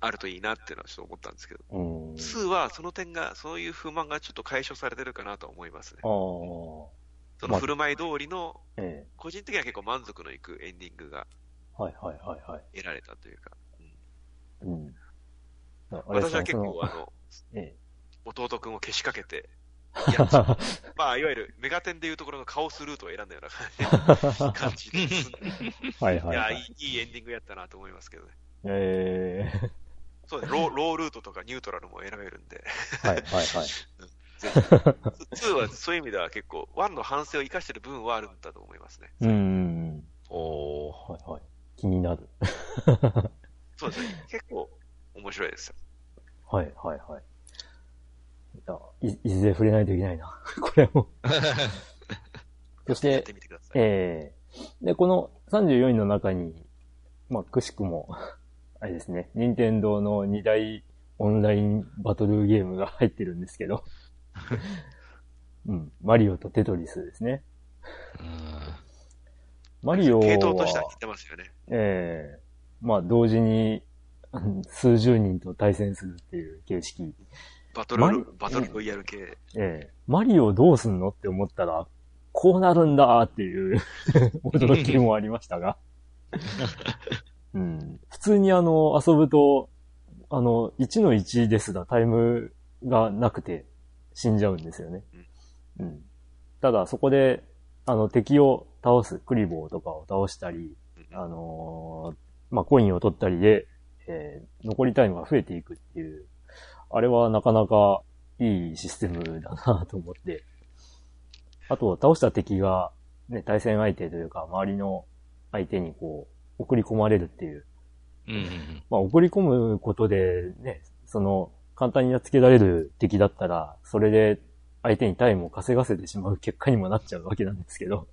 あるといいなっていうのはちょっと思ったんですけど、うん。2はその点が、そういう不満がちょっと解消されてるかなと思いますね。その振る舞い通りの、ええ。個人的には結構満足のいくエンディングがはいはいはいはい。得られたというか、私は結構あの、え弟くんをけしかけて、え。い やまあ、いわゆるメガテンでいうところのカオスルートを選んだような感じ で進んで、はいはいはいい。いいいエンディングやったなと思いますけどね。ええ。そうですロー、ロールートとかニュートラルも選べるんで、はいはいはい。ぜひ。2 はそういう意味では結構、1の反省を生かしてる部分はあるんだと思いますね。うん。おー。はいはい。気になる。そうですね。結構面白いですよ。はいはいはい。いや、い、いずれ触れないといけないな。これも。そし、てて。ええで、この34位の中に、まあ、くしくも、あれですね、任天堂の2大オンラインバトルゲームが入ってるんですけど、うん、マリオとテトリスですね。マリオは、系統としては似てますよね。ええまあ、同時に、うん数十人と対戦するっていう形式。バトル、バトルロイヤル系。ええマリオどうすんのって思ったら、こうなるんだっていう 驚きもありましたが。うん、普通にあの、遊ぶと、あの、1の1ですらタイムがなくて死んじゃうんですよね。うん。ただそこで、あの、敵を倒す、クリボーとかを倒したり、あのーまあ、コインを取ったりで、えー残りタイムが増えていくっていう、あれはなかなかいいシステムだなと思って。あと、倒した敵が、ね、対戦相手というか、周りの相手にこう、送り込まれるっていう。うんうんうん。まあ、送り込むことで、ね、その、簡単にやっつけられる敵だったら、それで相手にタイムを稼がせてしまう結果にもなっちゃうわけなんですけど。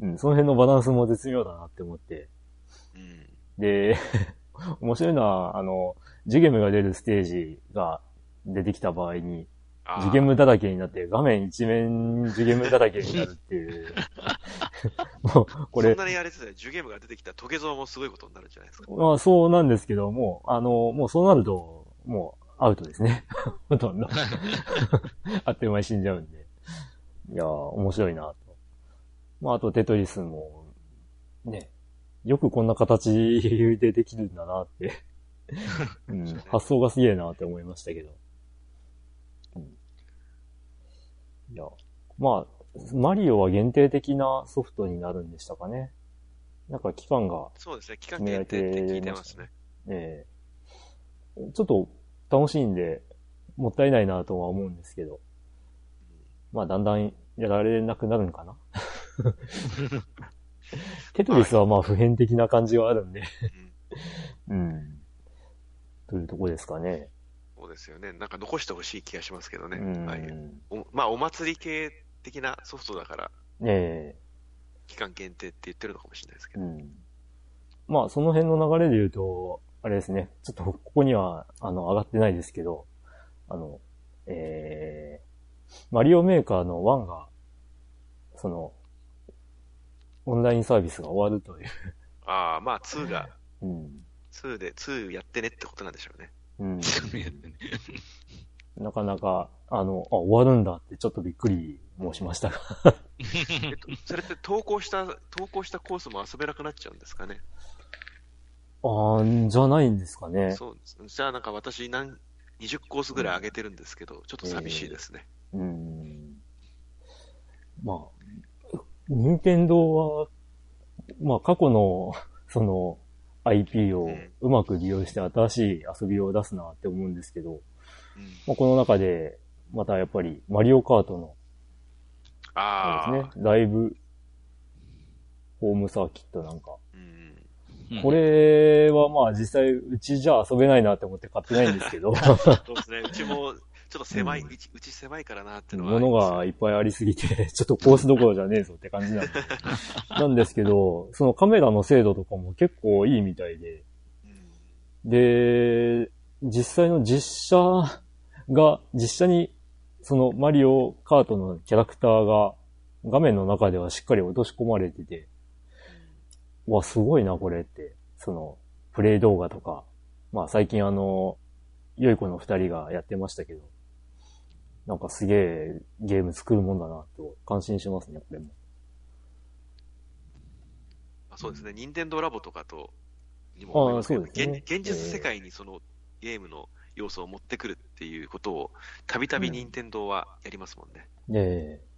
うん、その辺のバランスも絶妙だなって思って。うん。で、面白いのは、あの、ジュゲムが出るステージが出てきた場合に、ジュゲムだらけになって、画面一面ジュゲムだらけになるっていう。もう、これそん、なにあれですね、ジュゲームが出てきたトゲゾウもすごいことになるんじゃないですか。まあそうなんですけども、あの、もうそうなると、もうアウトですね。ほとんど。あっという間に死んじゃうんで。いやー、面白いなと。まああとテトリスも、ね、よくこんな形でできるんだなって。うん、発想がすげえなって思いましたけど。うん、いや、まあ、マリオは限定的なソフトになるんでしたかね。なんか期間がそうですね、期間限定って聞いてますね。ええちょっと楽しいんで、もったいないなとは思うんですけど。まあ、だんだんやられなくなるんかな。テトリスはまあ普遍的な感じはあるんで。うん。というとこですかね。そうですよね。なんか残してほしい気がしますけどね。うん。はいおまあ、お祭り系的なソフトだから、え期間限定って言ってるのかもしれないですけど。えうん。まあ、その辺の流れで言うと、あれですね、ちょっとここには、あの、上がってないですけど、あの、えー、マリオメーカーの1が、その、オンラインサービスが終わるという。ああ、まあ2が、うん。2で、2やってねってことなんでしょうね。うん。そうやってねなかなか、あの、あ、終わるんだってちょっとびっくり申しましたが。えっと、それって投稿した、投稿したコースも遊べなくなっちゃうんですかね？あーじゃないんですかね。そうです。じゃあなんか私何、20コースぐらい上げてるんですけど、ちょっと寂しいですね。うん。まあ、任天堂は、まあ過去の、その、IP をうまく利用して新しい遊びを出すなって思うんですけど、うん。まあ、この中で、またやっぱり、マリオカートの、ああ、ですね、ライブ、ホームサーキットなんか。うん。これはまあ実際、うちじゃ遊べないなって思って買ってないんですけど、そうですね。うちも、ちょっと狭い、うんうち狭いからなっていうのは物。がいっぱいありすぎて、ちょっとコースどころじゃねえぞって感じなんで。なんですけど、そのカメラの精度とかも結構いいみたいで、うんで、実際の実写が、実写に、そのマリオカートのキャラクターが画面の中ではしっかり落とし込まれてて、わ、すごいな、これって。その、プレイ動画とか、まあ最近あの、良い子の二人がやってましたけど、なんかすげえゲーム作るもんだな、と感心しますね、これも。あそうですね。任天堂ラボとかと、にもね現現実世界にそのゲームの要素を持ってくるっていうことを、たびたび任天堂はやりますもんね。ええ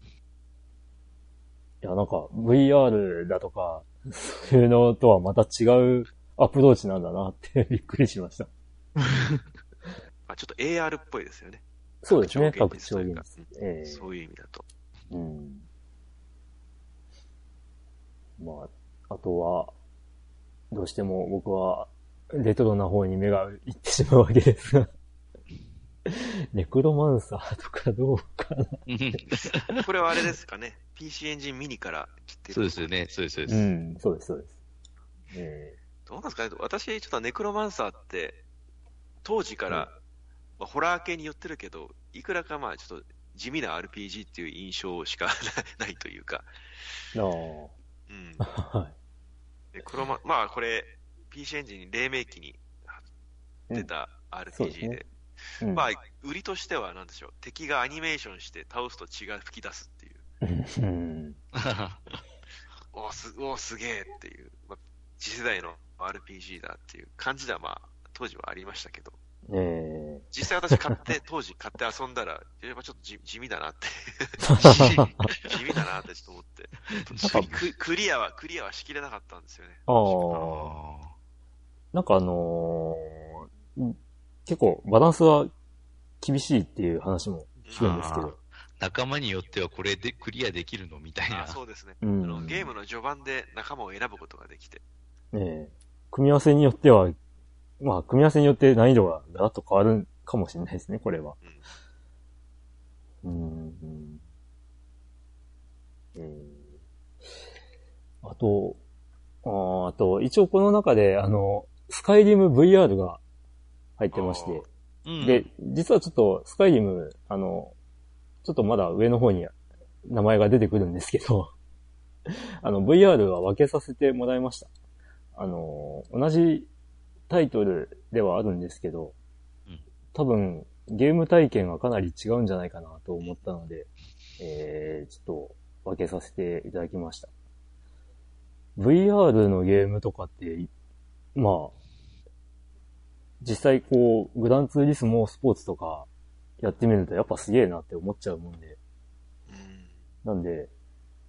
いや、なんか VR だとか、そういうのとはまた違うアプローチなんだなってびっくりしました。まあ、ちょっと AR っぽいですよね。そうですね、拡拡張現実というか張現実。ええそういう意味だと。うん。まあ、あとは、どうしても僕はレトロな方に目がいってしまうわけですが、ネクロマンサーとかどうかな。これはあれですかね。PC エンジンミニから来てる。そうですよね、そうです、そうです。うん、そうです、そうです。えどうなんですかね。私、ちょっとネクロマンサーって、当時から、まあ、ホラー系に寄ってるけど、いくらかまあちょっと地味な RPG っていう印象しか ないというか、うん。あ、はい。でクロマ、まあこれ、PC エンジンに黎明期に出たそうです RPG で、ね。うん。まあ、売りとしてはなんでしょう、敵がアニメーションして倒すと血が吹き出すっていう、うん。おーす、おーすげえっていう、まあ、次世代の RPG だっていう感じではまあ、当時はありましたけど、え実際私買って、当時買って遊んだら、やっぱちょっと地地味だなって、え 地味だなってちょっと思って、ク クリアは、クリアはしきれなかったんですよね。ああ。なんかあのー結構バランスは厳しいっていう話も聞くんですけど。仲間によってはこれでクリアできるのみたいなあ。そうですね。うんあのゲームの序盤で仲間を選ぶことができて、ええ組み合わせによっては、まあ、組み合わせによって難易度がガラッと変わるかもしれないですね、これは。うんうん。うん。あと、あーあと、一応この中で、あの、スカイリム VR が入ってまして、うんで、実はちょっと、スカイリム、あの、ちょっとまだ上の方に名前が出てくるんですけど、あの、VR は分けさせてもらいました。あの、同じタイトルではあるんですけどうん、多分、ゲーム体験がかなり違うんじゃないかなと思ったので、えー、ちょっと分けさせていただきました。VR のゲームとかって、まあ、実際こう、グランツーリスモスポーツとかやってみるとやっぱすげえなって思っちゃうもんで。うんなんで、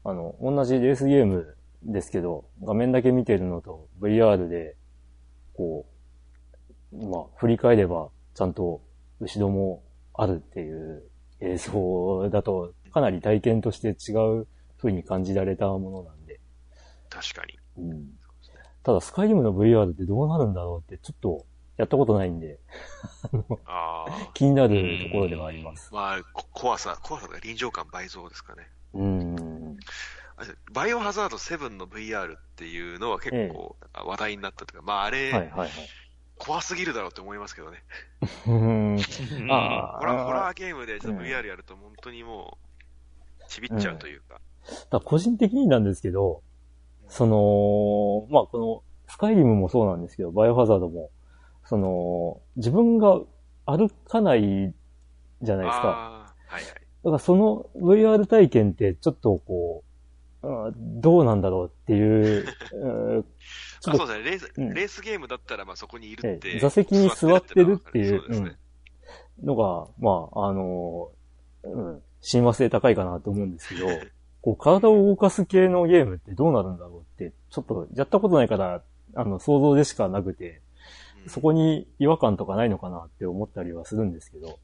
あの、同じレースゲームですけど、画面だけ見てるのと VR で、こう、まあ、振り返ればちゃんと後ろもあるっていう映像だと、かなり体験として違う風に感じられたものなんで。確かに。うん。ただ、スカイリムの VR ってどうなるんだろうって、ちょっと、やったことないんで、ああ。気になるところではあります。まあ、こ怖さ、怖さが臨場感倍増ですかね。うん。バイオハザード7の VR っていうのは結構話題になったというか、まああれ、はいはいはい。怖すぎるだろうって思いますけどね。ホラーホあラーゲームでちょっとうん VR やると本当にもう、ちびっちゃうというか。だ個人的になんですけど、その、まあこの、スカイリムもそうなんですけど、バイオハザードも、その、自分が歩かないじゃないですか。ああ、はいはい。だからその VR 体験ってちょっとこう、うんどうなんだろうっていう、うんちょっとあそうですね、レース、うん。レースゲームだったらまあそこにいるって、ええ座席に座ってるっていうそうですね。のが、まあ、あの、うん、親和性高いかなと思うんですけど、こう体を動かす系のゲームってどうなるんだろうって、ちょっとやったことないから、あの、想像でしかなくて、うん。そこに違和感とかないのかなって思ったりはするんですけど、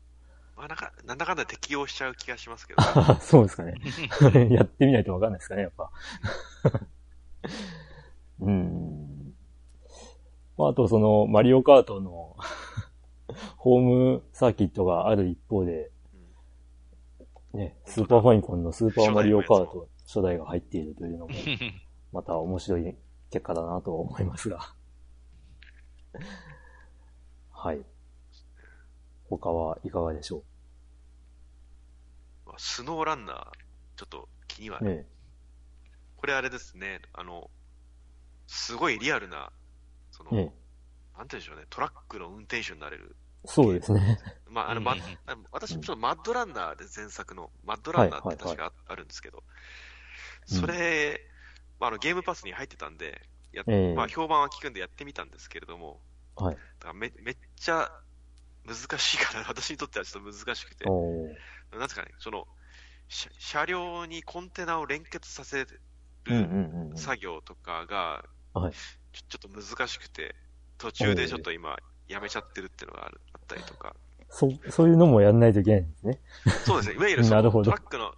まあなんか、なんだかんだ適応しちゃう気がしますけど。そうですかね。やってみないとわかんないですかね、やっぱ。うん。まあ、あとその、マリオカートのホームサーキットがある一方で、ね、スーパーファインコンのスーパーマリオカート初代が入っているというのも、また面白い結果だなとは思いますが。はい。他はいかがでしょまあスノーランナー、ちょっと気には。うねこれあれですね、あの、すごいリアルな、その、ねなんて言うんでしょうね、トラックの運転手になれる。そうですね。まあ、あの、うん。まあの私、ちょっとマッドランナーで前作の、マッドランナーって確かあるんですけど、うん。それ、まあ、あの、ゲームパスに入ってたんで、やっええ。まあ、評判は聞くんでやってみたんですけれども、はい。だからめめっちゃ難しいから、私にとってはちょっと難しくて、なんですかね、その、車車両にコンテナを連結させる。作業とかが、はいちょっと難しくて、途中でちょっと今、やめちゃってるっていうのがあるあったりとか、そ、そういうのもやんないといけないんですね。そうですね、いわゆるその トラックの、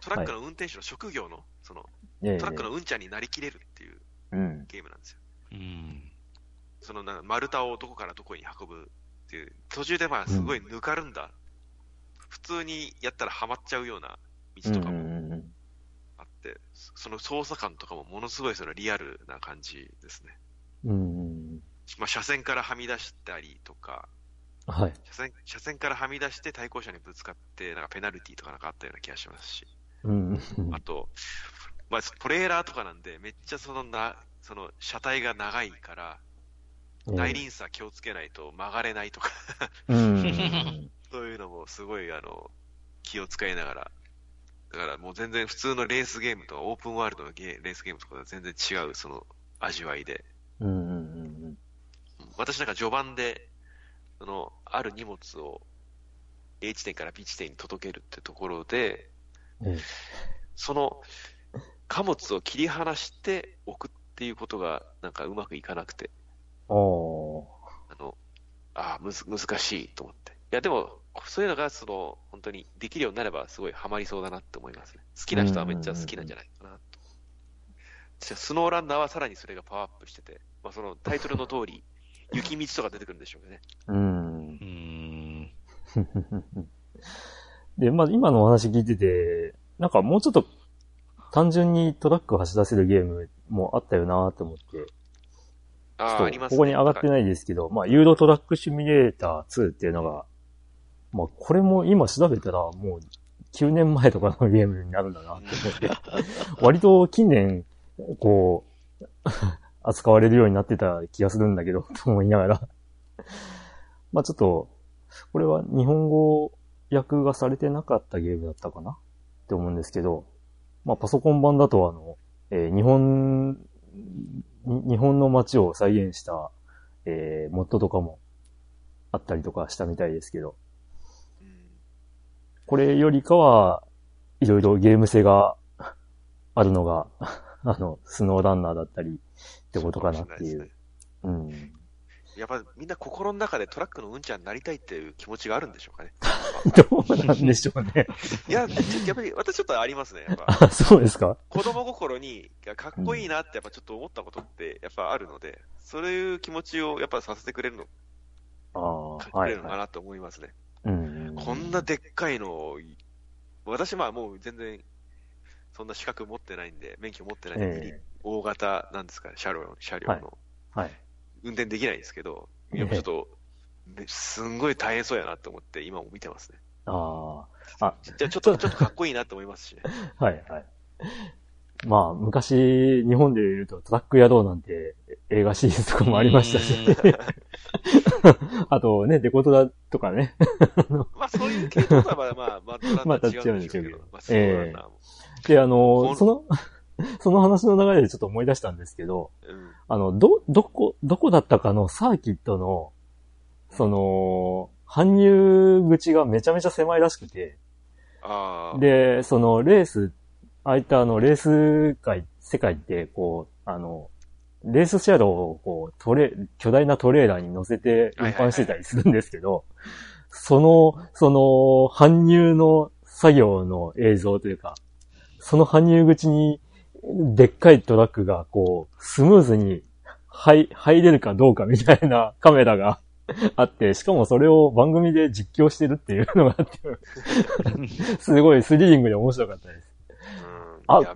トラックの運転手の職業の、その、ええトラックのうんちゃんになりきれるっていううん。ゲームなんですよ。うん。そのなんか丸太をどこからどこに運ぶっていう、途中でまあすごいぬかるんだ、普通にやったらハマっちゃうような道とかもうんうんうんあって、その操作感とかもものすごいそのリアルな感じですね。うんうん。まあ車線からはみ出したりとか、はい。車線車線からはみ出して対向車にぶつかって、なんかペナルティとかなんかあったような気がしますし、うんうんあと、まあ、トレーラーとかなんで、めっちゃそのな、その車体が長いから、うん。内輪差気をつけないと曲がれないとか。そういうのもすごいあの気を使いながら、だからもう全然普通のレースゲームとかオープンワールドのゲーレースゲームとかとは全然違うその味わいで、うんうんうん私なんか序盤で、そのある荷物を A 地点から B 地点に届けるってところで、うん。ええ。その貨物を切り離して置くっていうことがなんかうまくいかなくて、あの、ああ、むず、難しいと思って。いや、でも、そういうのが、その、本当にできるようになれば、すごいハマりそうだなって思いますね。好きな人はめっちゃ好きなんじゃないかなと。じゃあスノーランナーはさらにそれがパワーアップしてて、まあ、そのタイトルの通り、雪道とか出てくるんでしょうね。うんう。ん。で、まあ今のお話聞いてて、なんかもうちょっと単純にトラックを走らせるゲームもあったよなと思って、ちああ、ありますね。ここに上がってないですけど、まあユーロトラックシミュレーター2っていうのが、まあこれも今調べたらもう9年前とかのゲームになるんだなって思って、割と近年、こう、扱われるようになってた気がするんだけど、と思いながら。まあちょっと、これは日本語訳がされてなかったゲームだったかな？って思うんですけど、まあパソコン版だとあの、えー日本、に日本の街を再現した、えーモッドとかもあったりとかしたみたいですけど、うんこれよりかは、いろいろゲーム性があるのが、あの、スノーランナーだったりってことかなっていう。ん。やっぱみんな心の中でトラックのうんちゃんになりたいっていう気持ちがあるんでしょうかね。どうなんでしょうね。いや、やっぱり私ちょっとありますね。やっぱあ、そうですか？子供心に、かっこいいなってやっぱちょっと思ったことってやっぱあるので、そういう気持ちをやっぱさせてくれるの、ああ、くはい、はい。れるのかなと思いますね。うん。こんなでっかいのを、私まあもう全然そんな資格持ってないんで、免許持ってないんで、え大型なんですかね、車両、車両はいの、はい。運転できないんですけど、ちょっと、ねすんごい大変そうやなと思って、今も見てますね。ああ。あ、じゃあちょっと、ちょっとかっこいいなと思いますしね。は いはい。まあ、昔、日本で言うとトラック野郎なんて映画シリーズとかもありましたし。あとね、デコトラとかね。まあそういう系統とはまあまあ、また違うんでしょうけど、まあそうなんだ。で、あの、その、その話の流れでちょっと思い出したんですけど、うん。あの、ど、どこ、どこだったかのサーキットの、その、搬入口がめちゃめちゃ狭いらしくて。で、そのレース、ああいったあのレース界、世界って、こう、あの、レース車両をこう、トレ、巨大なトレーラーに乗せて運搬してたりするんですけど、その、その、搬入の作業の映像というか、その搬入口に、でっかいトラックが、こう、スムーズに入、入れるかどうかみたいな カメラが あって、しかもそれを番組で実況してるっていうのがあって、すごいスリリングで面白かったです。うん。あ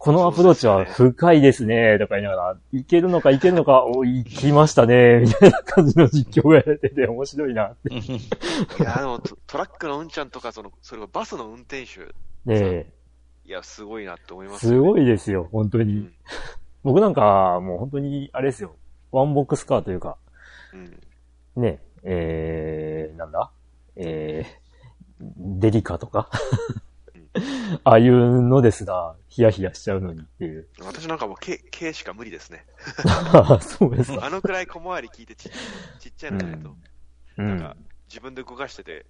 このアプローチは深いですね、とか言いながら、いけるのかいけるのか、お、行きましたね、みたいな感じの実況がやれてて面白いなって。いや、でもトトラックのうんちゃんとか、その、それがバスの運転手、ねいや、すごいなって思いえ、ます、すごい。いですよ、本当にうん。。僕なんか、もう本当に、あれですよ、ワンボックスカーというか、うん。ね、えー、なんだ？えー、デリカとか ああいうのですら、ヒヤヒヤしちゃうのにっていう。私なんかもう、K、K しか無理ですね。そうですか。あのくらい小回り聞いてちっちっちゃいのじゃないと、うんなんか。、自分で動かしてて、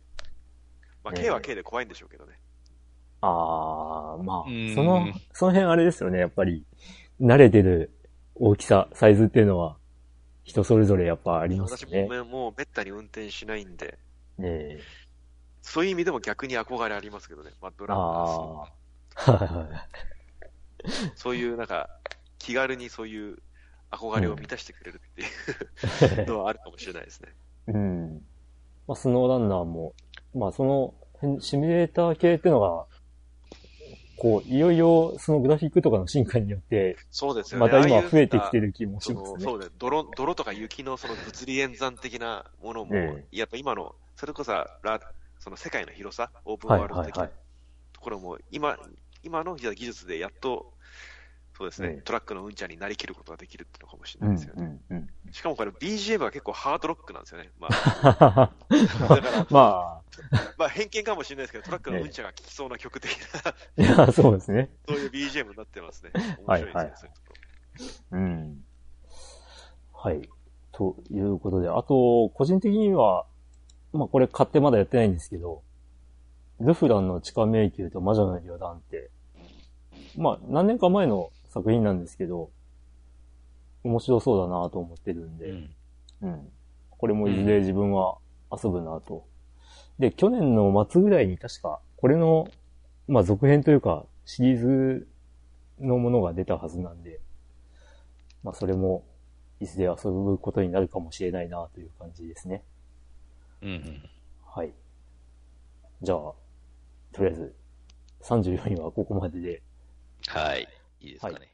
まあ、ええ K は K で怖いんでしょうけどね。ああ、まあうん、その、その辺あれですよね、やっぱり、慣れてる大きさ、サイズっていうのは、人それぞれやっぱありますね。ももうめったに運転しないんで、ねえ。そういう意味でも逆に憧れありますけどね、マッドランナー。は。そういうなんか、気軽にそういう憧れを満たしてくれるっていう のはあるかもしれないですね。うん。まあ、スノーランナーも、まあ、その、シミュレーター系っていうのが、こう、いよいよ、そのグラフィックとかの進化によって、そうですよね。また今増えてきてる気もしそますね。のそうね、泥、泥とか雪のその物理演算的なものも、えやっぱ今の、それこそラ、その世界の広さ、オープンワはいールド的なはいはい。ところも、今、今の技術でやっと、そうですね、ええトラックのうんちゃんになりきることができるっていうのかもしれうんないですよね。うんうん。しかもこれ BGM は結構ハードロックなんですよね。まあ、だから、ままあ偏見かもしれないですけど、トラックのうんちゃんが聴きそうな曲的な、あ、いや、そうですね。そういう BGM になってますね。はい面白いですね、そういうとこうん。はい。ということで、あと、個人的には、まあこれ買ってまだやってないんですけど、ルフランの地下迷宮と魔女の旅団って、まあ何年か前の作品なんですけど、面白そうだなと思ってるんで、うんうん。これもいずれ自分は遊ぶなと。で、去年の末ぐらいに確か、これの、まあ続編というか、シリーズのものが出たはずなんで、まあそれも、いずれ遊ぶことになるかもしれないなという感じですね。うんうん。はい。じゃあ、とりあえず、34位はここまでで、はい。いいですかね。